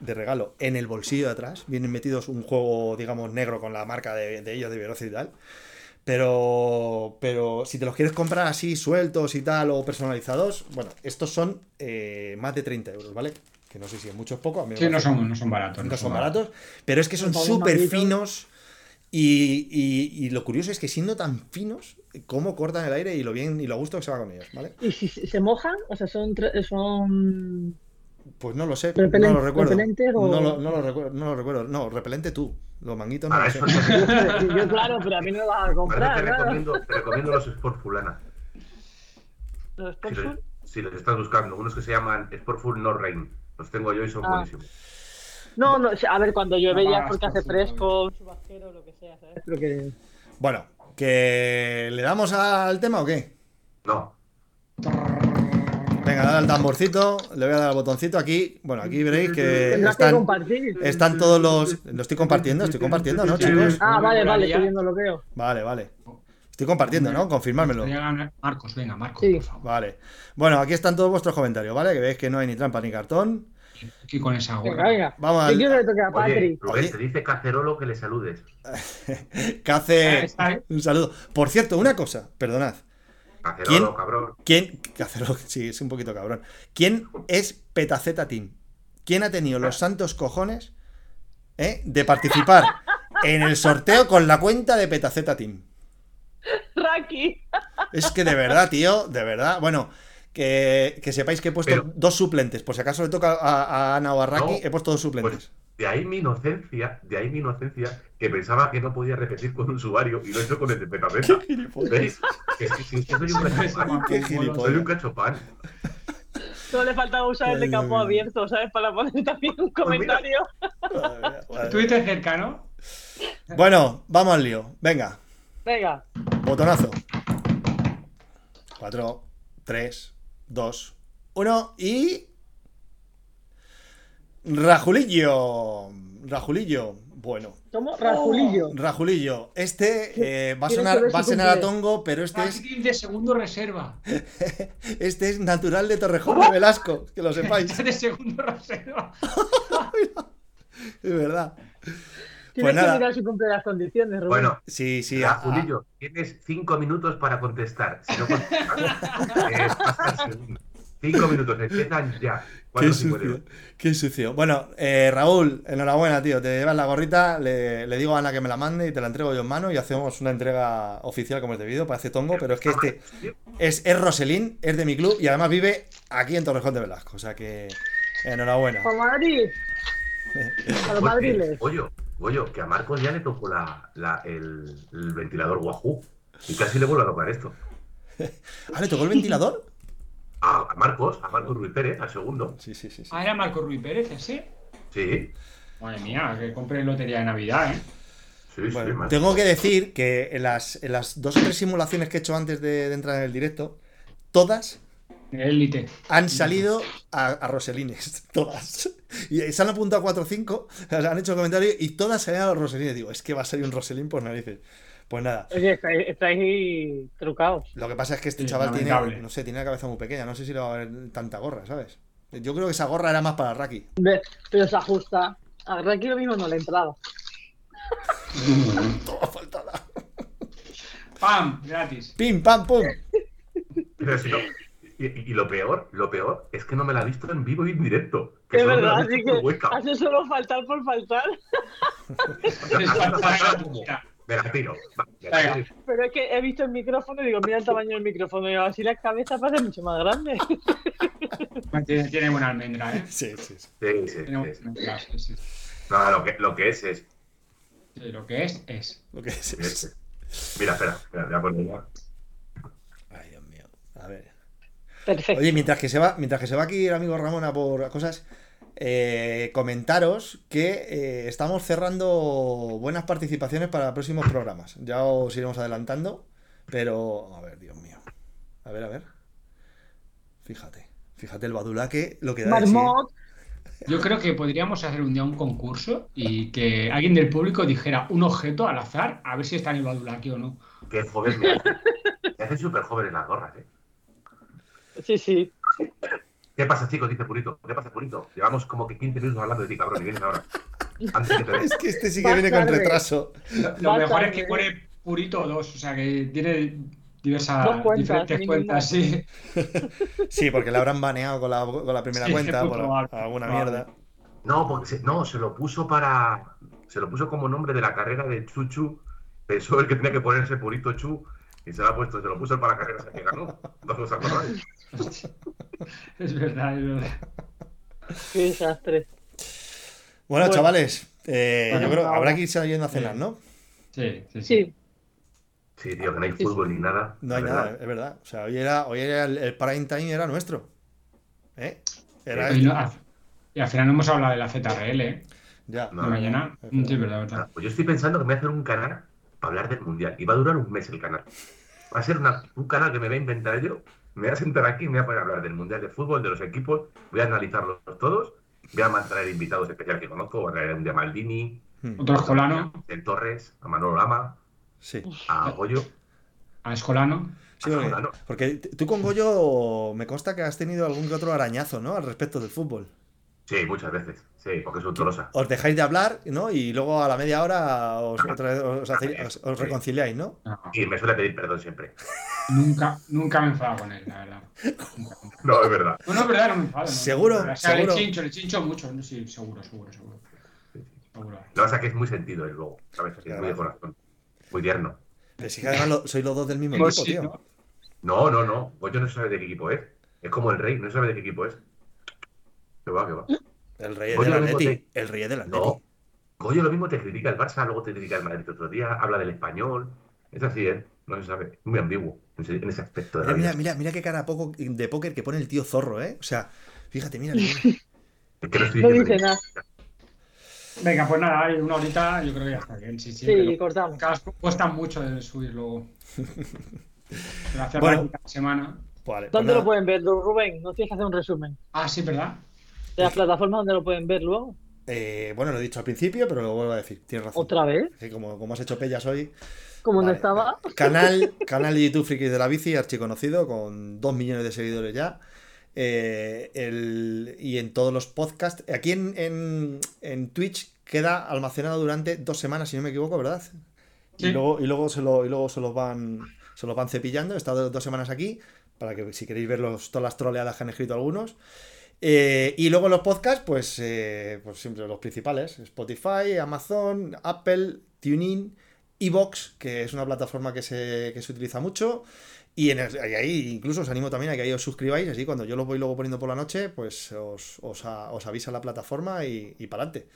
De regalo en el bolsillo de atrás. Vienen metidos un juego, digamos, negro con la marca de, de ellos, de Velocidad y tal. Pero, pero si te los quieres comprar así, sueltos y tal, o personalizados, bueno, estos son eh, más de 30 euros, ¿vale? Que no sé si es mucho o poco. A mí me Sí, no son, no son baratos. no son baratos, pero es que son súper finos Y, y- y lo curioso es que siendo tan finos, cómo cortan el aire y lo bien y lo gusto que se va con ellos, ¿vale? ¿Y si se mojan? O sea, son, son... Pues no lo sé, no lo recuerdo. o- No lo, no lo recuerdo, no lo recuerdo. No, repelente tú. Los manguitos no lo sé. te, Yo, claro, pero a mí no me vas a comprar, te claro. recomiendo, te recomiendo los Sport Fulana. Los Si los, si los estás buscando, unos que se llaman Sportful No Rain. Los tengo yo y son Ah. buenísimos. No, no, a ver, cuando llueve No ya es porque por hace fresco, chubasquero, lo que sea, ¿sabes? Pero que... Bueno, ¿que le damos al tema o qué? No, Venga, dale al tamborcito, le voy a dar al botoncito aquí. Bueno, aquí veréis que están, compartir. están todos los... Lo estoy compartiendo, estoy compartiendo, ¿no, chicos? Ah, vale, vale, estoy viendo lo veo. Vale, vale. Estoy compartiendo, ¿no? Confirmármelo. Marcos, venga, Marcos, Sí. por favor. Vale. Bueno, aquí están todos vuestros comentarios, ¿vale? Que veis que no hay ni trampa ni cartón. Aquí con esa Venga, gorra. venga. Vamos Yo al- quiero que le toque a Oye, Patri. Rubén, Oye. te dice Cacerolo que le saludes. Está, ¿eh? Un saludo. Por cierto, una cosa, perdonad. Cacerolo, ¿Quién? cabrón. ¿Quién? que hacerlo, sí, es un poquito cabrón. ¿Quién es Petaceta Team? ¿Quién ha tenido los santos cojones eh, de participar en el sorteo con la cuenta de Petaceta Team? Raki. Es que de verdad, tío, de verdad. Bueno, que, que sepáis que he puesto Pero- dos suplentes. Por si acaso le toca a, a Ana o a Raki, No, he puesto dos suplentes. Pues de ahí mi inocencia, de ahí mi inocencia, que pensaba que no podía repetir con un usuario y lo he hecho con el de Petapeta. ¿Veis? Que soy un cachopán. Soy un cachopán. Solo le faltaba usar el de campo abierto, ¿sabes? Para poner también un comentario. Mía, madre mía. Estuviste cerca, ¿no? Bueno, vamos al lío. Venga, Venga. botonazo. 4, 3, 2, 1 y. Rajulillo. Rajulillo. Bueno, Rajulillo. Rajulillo. Este eh, va a sonar, va a sonar tongo, pero este es, Casi de segundo reserva. este es natural de Torrejón de Velasco, que lo sepáis, de segundo reserva. es verdad. Tienes nada. que mirar si cumple las condiciones, Rubén. Bueno, Sí, sí. a- a- Julillo, tienes cinco minutos para contestar. Si no contestas, eh. Cinco minutos, empiezan ya. Qué 4.52. sucio, qué sucio. Bueno, eh, Raúl, enhorabuena, tío. Te llevas la gorrita, le, le digo a Ana que me la mande y te la entrego yo en mano y hacemos una entrega oficial como es debido. Parece tongo, pero es que este es, es Roselín, es de mi club y además vive aquí en Torrejón de Velasco. O sea que enhorabuena. ¡A Madrid! A los madriles. Oye, oye, que a Marcos ya le tocó la, la- el, el ventilador Wahoo. Y casi le vuelvo a tocar esto. ¿Ah, le tocó el ventilador? A, a Marcos, a Marcos Ruiz Pérez, al segundo. Sí, sí, sí. sí. Ah, era Marco Ruiz Pérez, ese. Sí, Madre mía, que compré lotería de Navidad, ¿eh? sí, sí. Bueno, Marcos. tengo que decir que en las, en las dos o tres simulaciones que he hecho antes de, de entrar en el directo, todas Élite. han salido a, a Roselines. Todas. Y se han apuntado 4 o 5, han hecho comentarios y todas salían a los Roselines. Digo, es que va a salir un Roselín por narices. Pues nada. Oye, estáis, estáis trucados. Lo que pasa es que este Sí, chaval tiene, no sé, tiene la cabeza muy pequeña. No sé si le va a haber tanta gorra, ¿sabes? Yo creo que esa gorra era más para Raki. Ve, Pero se ajusta. A Raki lo mismo no le entraba. Todo faltada. ¡Pam! Gratis. Pim, pam, pum. Pero si no- y, y lo peor, lo peor es que no me la ha visto en vivo y en directo. Que Es verdad, así que hace solo faltar por faltar. Me la tiro. Pero es que he visto el micrófono y digo, mira el tamaño del micrófono. Y así la cabeza parece mucho más grande. Tiene, tiene buena almendra, ¿eh? Sí, sí, sí. Sí, sí, sí. No, lo que, lo que es es. Sí, Lo que es, es. Lo que es, es- es- Mira, espera, espera, voy a poner ya. Ay, Dios mío. A ver. Perfecto. Oye, mientras que se va, mientras que se va aquí el amigo Ramón a por cosas, eh, comentaros que eh, estamos cerrando buenas participaciones para próximos programas. Ya os iremos adelantando, pero a ver, Dios mío. A ver, a ver. Fíjate, fíjate el badulaque, lo que da. Marmot. Yo creo que podríamos hacer un día un concurso y que alguien del público dijera un objeto al azar, a ver si está en el Badulaki o no. Qué joven me hace. Súper jóvenes las gorras, ¿eh? Sí, sí. ¿Qué pasa, chicos? Dice Purito. ¿Qué pasa, Purito? Llevamos como que 15 minutos hablando de ti, cabrón, y vienes ahora. Antes que te Es que este sí que viene con retraso. Lo mejor es que pone Purito 2, o sea que tiene diversas, cuentas, diferentes cuentas, sí. Sí, porque la habrán baneado con la, con la primera Sí, cuenta por probable, alguna probable. mierda. No, porque se, no, se lo puso para. se lo puso como nombre de la carrera de Chuchu. Pensó el que tenía que ponerse Purito Chu y se lo ha puesto, se lo puso para la carrera que ganó. ¿No os acordáis? Es verdad, es verdad. Qué desastre. Bueno, Bueno. chavales, eh, Bueno, yo creo ahora- habrá que irse yendo a cenar, ¿no? Sí, sí, sí. Sí, Sí, tío, que no hay Sí, fútbol ni nada. No hay nada, verdad. es verdad. O sea, hoy era, hoy era el, el prime time era nuestro. ¿Eh? Era Y, no- y al final no hemos hablado de la ZRL, ¿eh? ya. No, De mañana. es Sí, verdad. verdad, verdad. Pues yo estoy pensando que me voy a hacer un canal para hablar del mundial. Y va a durar un mes el canal. Va a ser una- un canal que me voy a inventar yo. Me voy a sentar aquí me voy a poner a hablar del mundial de fútbol, de los equipos. Voy a analizarlos todos. Voy a traer invitados especiales que conozco. Voy a traer un de Maldini, Hmm, Otro escolano, del Torres, a Manolo Lama, Sí. a Goyo. a escolano. Sí, a porque, porque tú con Goyo me consta que has tenido algún que otro arañazo, ¿no? Al respecto del fútbol. Sí, muchas veces. Sí, porque es un tolosa. Os dejáis de hablar, ¿no? Y luego a la media hora os, otra vez os, hacéis- os- os reconciliáis, ¿no? Y me suele pedir perdón siempre. nunca, nunca me he enfadado con él, la verdad. Nunca. No, es verdad. No, no, es verdad, no me enfado. no. ¿Seguro? O sea, ¿Seguro? le chincho, le chincho mucho. no, Sí, seguro, seguro, seguro. Seguro. Lo que pasa es que es muy sentido él luego. ¿Sabes? Así, es muy de corazón. Muy tierno. Pero sí que además lo- sois los dos del mismo Pues equipo, sí, tío. ¿no? No, no, no. Goyo no sabe de qué equipo es. Es como el rey, no sabe de qué equipo es. Que va, que va. El rey es Goyo del Atleti. te- El rey es del Atleti. No. Goyo lo mismo te critica el Barça, luego te critica el Madrid otro día, habla del español. Es así, ¿eh? No se sabe. Muy ambiguo en ese, aspecto de Mira, la mira, vida. mira, mira qué cara poco de póker que pone el tío zorro, ¿eh? O sea, fíjate, mira. mira. Es que no estoy no dice nada. Venga, pues nada, hay una horita, yo creo que ya está bien. Sí, sí. Sí, cortamos. cuesta mucho de subir luego. Hacer Bueno. la semana. Vale, pues ¿Dónde lo pueden ver, Rubén? No tienes que hacer un resumen. Ah, sí, ¿verdad? De las plataformas donde lo pueden ver luego. Eh, bueno, lo he dicho al principio, pero lo vuelvo a decir. Tienes razón. ¿Otra vez? Sí, como, como has hecho pellas hoy. Como no Vale. estaba. Canal, canal de YouTube Frikis de la Bici, archiconocido, con 2 millones de seguidores ya. Eh, el- y en todos los podcasts. Aquí en, en, en Twitch queda almacenado durante dos semanas, si no me equivoco, ¿verdad? Y Sí. luego, y luego, se, lo, y luego se los van se los van cepillando. He estado dos semanas aquí, para que si queréis ver los, todas las troleadas que han escrito algunos. Eh, y luego los podcasts, pues, eh, pues siempre los principales: Spotify, Amazon, Apple, TuneIn, Evox, que es una plataforma que se, que se utiliza mucho. Y, en el- y ahí incluso os animo también a que ahí os suscribáis, así cuando yo lo voy luego poniendo por la noche, pues os, os, os avisa la plataforma y, y para adelante.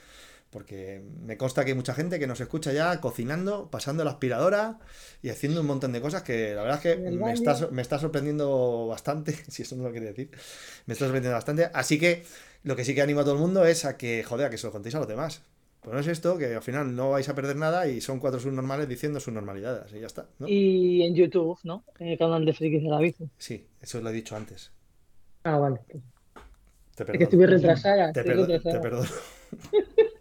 Porque me consta que hay mucha gente que nos escucha ya cocinando, pasando la aspiradora y haciendo un montón de cosas que la verdad es que me está, so- me está sorprendiendo bastante, si eso no lo quiere decir, me está sorprendiendo bastante. Así que lo que sí que animo a todo el mundo es a que, joder, a que se lo contéis a los demás. Pues no es esto, que al final no vais a perder nada y son cuatro subnormales diciendo subnormalidades y ya está. ¿no? Y en YouTube, ¿no? En el canal de Frikis de la Bici. Sí, eso lo he dicho antes. Ah, vale. Te Es que perdono. estuve retrasada. Te, estoy perdo- te retrasada. perdono.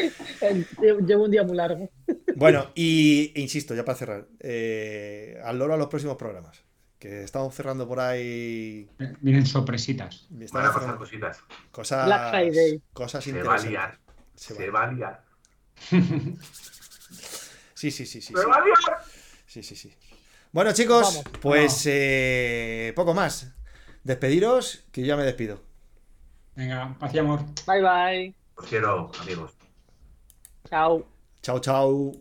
Llevo un día muy largo. Bueno, y e insisto, ya para cerrar, eh, al loro a los próximos programas. Que estamos cerrando por ahí. Vienen sorpresitas. Van Estamos a pasar cerrando cosas. cosas. Black Friday. Cosas Se va a liar. Se Se va- va a liar. Sí, sí, sí, sí. ¡Se sí. va a liar! Sí, sí, sí. Bueno, chicos, Vamos. pues Vamos. eh, poco más. Despediros, que yo ya me despido. Venga, paz y amor. Bye bye. Os quiero, amigos. Chao. Chao, chao.